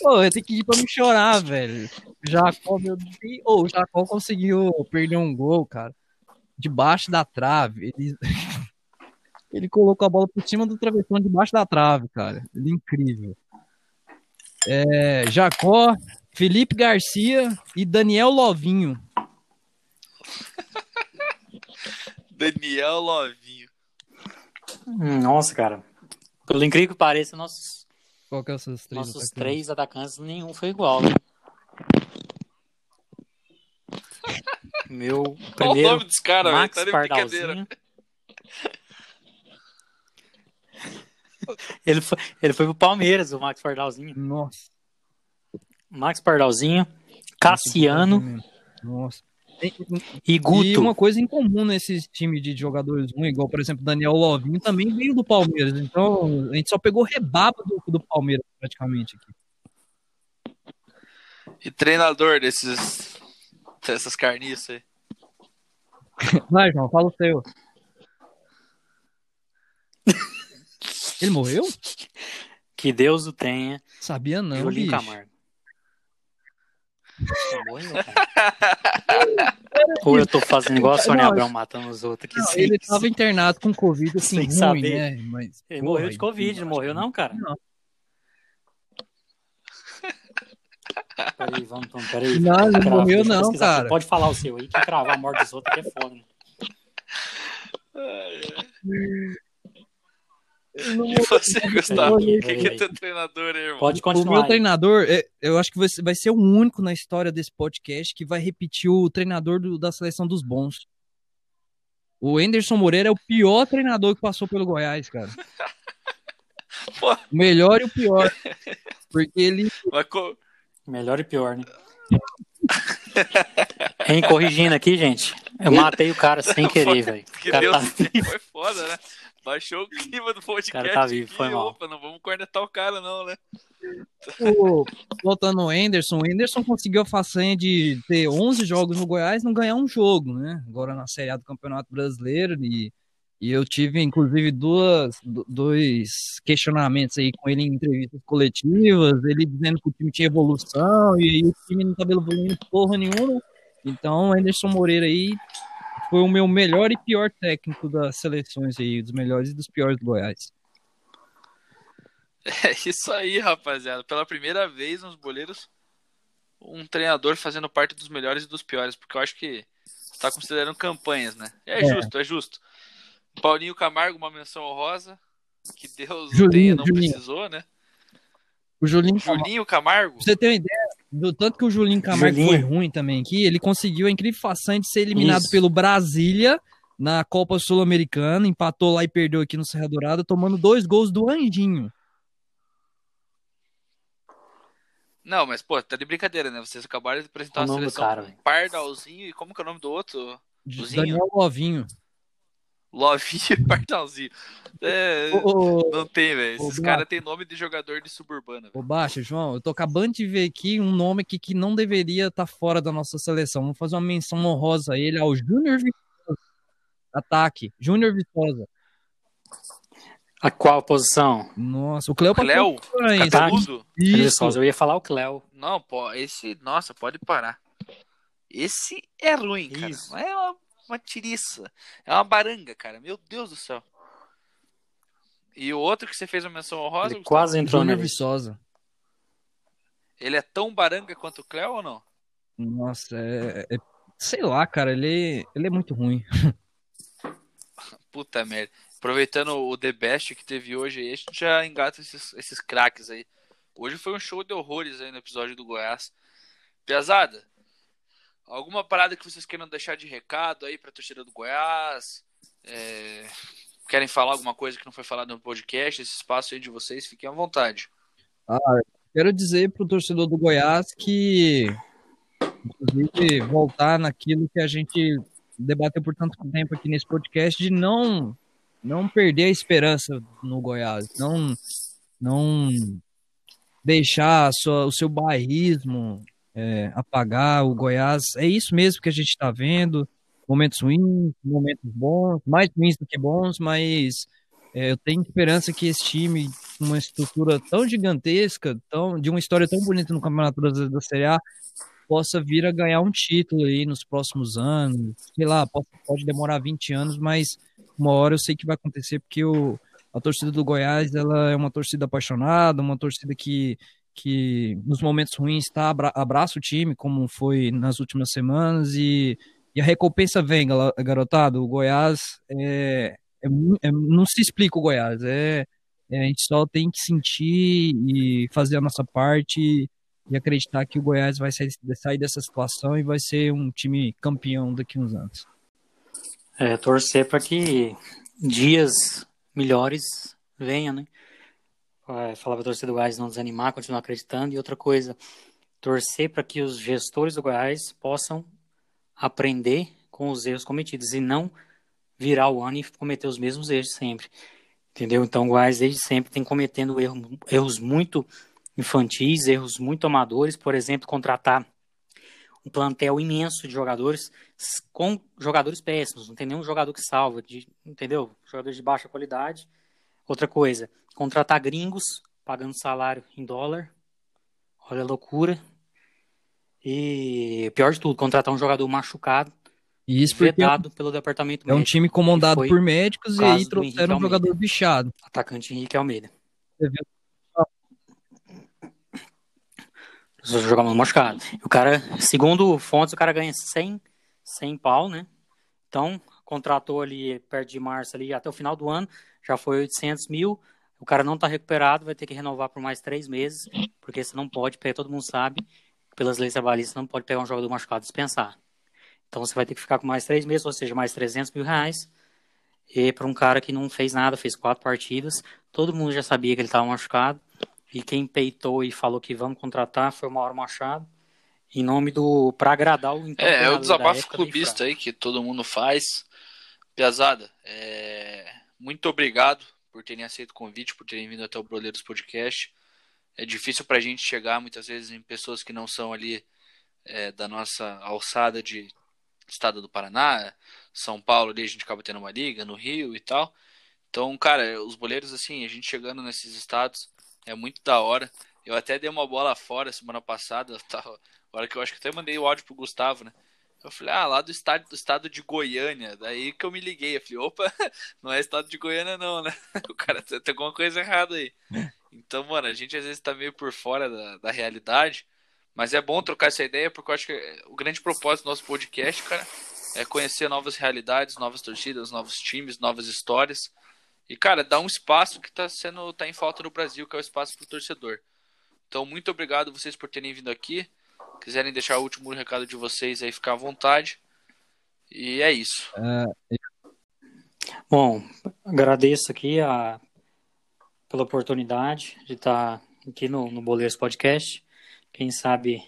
Pô, eu tenho que ir pra me chorar, velho. Jacó, meu Deus. Oh, o Jacó conseguiu perder um gol, cara. Debaixo da trave. Ele... Ele colocou a bola por cima do travessão debaixo da trave, cara. Ele é incrível. É, Jacó, Felipe Garcia e Daniel Lovinho. Daniel Lovinho. Nossa, cara. Pelo incrível que pareça, nossos, Qual que é os seus três nossos atacantes? três atacantes, nenhum foi igual. Né? Meu Qual o primeiro, nome dos caras, velho? Max Tá de brincadeira. Pardalzinho. Ele foi, ele foi pro Palmeiras, o Max Pardalzinho. Nossa. Max Pardalzinho, Cassiano Nossa. e E Guto. uma coisa em comum nesses times de jogadores ruins, igual, por exemplo, Daniel Lovinho, também veio do Palmeiras. Então, a gente só pegou rebaba do, do Palmeiras, praticamente. Aqui. E treinador desses. dessas carniças aí. Vai, João, fala o seu. Ele morreu? Que Deus o tenha. Sabia não, Julinho bicho. Camargo. Morreu. Ou eu tô fazendo igual a Sônia Abrão matando os outros aqui. Não, sem- ele tava internado com Covid, assim, sem ruim, saber. né? Mas, Ele porra, morreu de Covid, não morreu não, cara? Não. Peraí, vamos, vamos, peraí. Não, ele não morreu não, cara. Pode falar o seu aí, que cravar a morte dos outros aqui é foda. Né? E você, Gustavo? O que, que é teu treinador aí, irmão? Pode O continuar. meu aí. treinador, é, eu acho que vai ser- vai ser o único na história desse podcast que vai repetir o treinador do- da seleção dos bons. O Anderson Moreira é o pior treinador que passou pelo Goiás, cara. Pô. O melhor e o pior. Porque ele. Mas co- Melhor e pior, né? Hein, corrigindo aqui, gente. Eu matei o cara sem querer, velho. Que O cara Deus tá- foi foda, né? Baixou o clima do podcast. cara tá vivo, aqui, foi mal. Opa, não vamos cornetar o cara, não, né? o- voltando ao Anderson, o Anderson conseguiu a façanha de ter 11 jogos no Goiás e não ganhar um jogo, né? Agora na Série A do Campeonato Brasileiro. E, e eu tive, inclusive, duas, do- dois questionamentos aí com ele em entrevistas coletivas, ele dizendo que o time tinha evolução e aí o time não estava evoluindo porra nenhuma. Então, o Anderson Moreira aí foi o meu melhor e pior técnico das seleções aí, dos melhores e dos piores do Goiás. É isso aí, rapaziada. Pela primeira vez nos boleiros, um treinador fazendo parte dos melhores e dos piores, porque eu acho que tá considerando campanhas, né? É, É. justo, é justo. Paulinho Camargo, uma menção honrosa. Que Deus o Julinho, tenha, não Julinho. precisou, né? O Julinho Camargo- Julinho Camargo. Pra você ter uma ideia do tanto que o Julinho Camargo Julinho. foi ruim também aqui, ele conseguiu a incrível façanha de ser eliminado Isso. pelo Brasília na Copa Sul-Americana, empatou lá e perdeu aqui no Serra Dourada, tomando dois gols do Anjinho. Não, mas, pô, tá de brincadeira, né? Vocês acabaram de apresentar o uma nome do seleção cara? Pardalzinho e como que é o nome do outro? Daniel Lovinho. Lovinho e Pardalzinho. É, Ô, não tem, velho. Esses caras têm nome de jogador de suburbana. ô, Baixa, João, eu tô acabando de ver aqui um nome aqui que não deveria estar fora da nossa seleção. Vamos fazer uma menção honrosa a ele, ao Júnior Viçosa. Ataque, Júnior Viçosa. A qual posição? Nossa, o Cleo aí, Ataque. Cabeludo? Isso. Eu ia falar o Cléo. Não, pô, esse. Nossa, pode parar. Esse é ruim, cara. Isso. É uma, uma tiriça. É uma baranga, cara. Meu Deus do céu. E o outro que você fez uma menção honrosa, Ele quase entrou nele. Viçosa. ele é tão baranga quanto o Cléo ou não? Nossa, é, é- sei lá, cara, ele, ele é muito ruim. Puta merda. Aproveitando o The Best que teve hoje a gente já engata esses, esses craques aí. Hoje foi um show de horrores aí no episódio do Goiás. Pesada, alguma parada que vocês queiram deixar de recado aí pra torcida do Goiás? É, Querem falar alguma coisa que não foi falado no podcast? Esse espaço aí de vocês, fiquem à vontade. Quero dizer pro torcedor do Goiás que, inclusive, voltar naquilo que a gente debateu por tanto tempo aqui nesse podcast, de não, não perder a esperança no Goiás, não, não deixar a sua- o seu bairrismo é, apagar o Goiás. É isso mesmo que a gente está vendo. Momentos ruins, momentos bons, mais ruins do que bons, mas é, eu tenho esperança que esse time uma estrutura tão gigantesca, tão, de uma história tão bonita no Campeonato Brasileiro da Série A, possa vir a ganhar um título aí nos próximos anos. Sei lá, pode, pode demorar 20 anos, mas uma hora eu sei que vai acontecer, porque o, a torcida do Goiás ela é uma torcida apaixonada, uma torcida que, que nos momentos ruins tá, abraça o time, como foi nas últimas semanas, e, e a recompensa vem, garotado. O Goiás é, é, é, não se explica o Goiás, é, é, a gente só tem que sentir e fazer a nossa parte e acreditar que o Goiás vai sair, sair dessa situação e vai ser um time campeão daqui uns anos. É, torcer para que dias melhores venham, né? É, falar para a torcida do Goiás não desanimar, continuar acreditando. E outra coisa, torcer para que os gestores do Goiás possam aprender com os erros cometidos e não virar o ano e cometer os mesmos erros sempre. Entendeu? Então o Goiás desde sempre tem cometendo erros, erros muito infantis, erros muito amadores, por exemplo, contratar um plantel imenso de jogadores com jogadores péssimos, não tem nenhum jogador que salva, de, entendeu? Jogadores de baixa qualidade. Outra coisa, contratar gringos pagando salário em dólar. Olha a loucura. E pior de tudo, contratar um jogador machucado. Isso vetado pelo departamento médico. É um time comandado por médicos e aí trouxeram um jogador bichado. Atacante Henrique Almeida. Jogando machucado. O cara, segundo fontes, o cara ganha 100, 100 pau, né? Então, contratou ali perto de março, ali até o final do ano, já foi 800 mil. O cara não tá recuperado, vai ter que renovar por mais três meses, porque você não pode, todo mundo sabe, pelas leis trabalhistas, não pode pegar um jogador machucado e dispensar. Então, você vai ter que ficar com mais três meses, ou seja, mais 300 mil reais. E para um cara que não fez nada, fez quatro partidas, todo mundo já sabia que ele estava machucado. E quem peitou e falou que vamos contratar foi o Mauro Machado. Em nome do. para agradar o. É, é o desabafo clubista aí que todo mundo faz. Piazada, é... muito obrigado por terem aceito o convite, por terem vindo até o Broleiros Podcast. É difícil para a gente chegar muitas vezes em pessoas que não são ali é, da nossa alçada de estado do Paraná, São Paulo, ali a gente acaba tendo uma liga, no Rio e tal. Então, cara, os boleiros, assim, a gente chegando nesses estados, é muito da hora. Eu até dei uma bola fora semana passada, tava, hora que eu acho que até mandei o áudio pro Gustavo, né? Eu falei, ah, lá do estado, do estado de Goiânia. Daí que eu me liguei. Eu falei, opa, não é estado de Goiânia, não, né? O cara tem, alguma coisa errada aí. Então, mano, a gente às vezes tá meio por fora da, da realidade. Mas é bom trocar essa ideia, porque eu acho que o grande propósito do nosso podcast, cara, é conhecer novas realidades, novas torcidas, novos times, novas histórias. E, cara, dá um espaço que está sendo tá em falta no Brasil, que é o espaço para o torcedor. Então, muito obrigado vocês por terem vindo aqui. Quiserem deixar o último recado de vocês aí, ficar à vontade. E é isso. É... Bom, agradeço aqui a... pela oportunidade de estar aqui no, no Boleiros Podcast. Quem sabe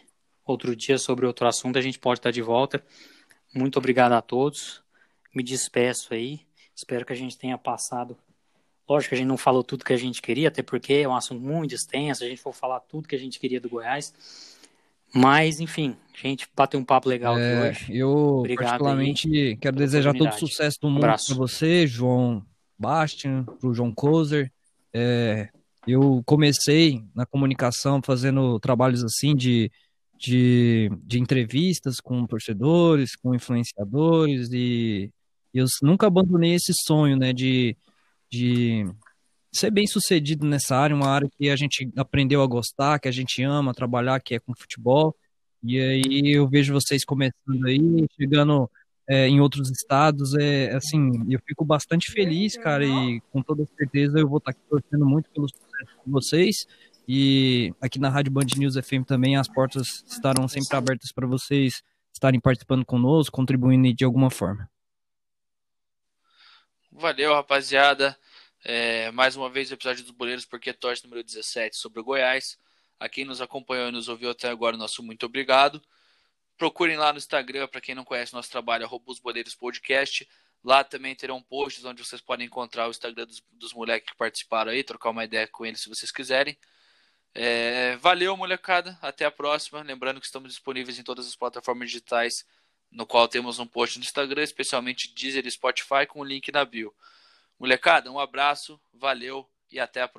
outro dia sobre outro assunto a gente pode estar de volta. Muito obrigado a todos. Me despeço aí. Espero que a gente tenha passado Lógico que a gente não falou tudo que a gente queria, até porque é um assunto muito extenso, a gente for falar tudo que a gente queria do Goiás. Mas, enfim, gente bateu um papo legal é, aqui hoje. Eu, Obrigado particularmente, quero desejar todo o sucesso do mundo para você, João Bastian, para o João Kozer. É, eu comecei na comunicação fazendo trabalhos assim de, de, de entrevistas com torcedores, com influenciadores, e eu nunca abandonei esse sonho, né, de de ser bem sucedido nessa área, uma área que a gente aprendeu a gostar, que a gente ama trabalhar, que é com futebol. E aí eu vejo vocês começando aí, chegando é, em outros estados, é assim, eu fico bastante feliz, cara, e com toda certeza eu vou estar aqui torcendo muito pelo sucesso de vocês. E aqui na Rádio Band News FM também as portas estarão sempre abertas para vocês estarem participando conosco, contribuindo de alguma forma. Valeu, rapaziada. É, mais uma vez o episódio dos Boleiros, porque torce número 17 sobre o Goiás. A quem nos acompanhou e nos ouviu até agora, nosso muito obrigado. Procurem lá no Instagram, para quem não conhece nosso trabalho, arroba os Boleiros Podcast. Lá também terão posts onde vocês podem encontrar o Instagram dos, dos moleques que participaram aí, trocar uma ideia com eles se vocês quiserem. É, valeu, molecada. Até a próxima. Lembrando que estamos disponíveis em todas as plataformas digitais, no qual temos um post no Instagram, especialmente Deezer e Spotify, com o link na bio. Molecada, um abraço, valeu e até a próxima.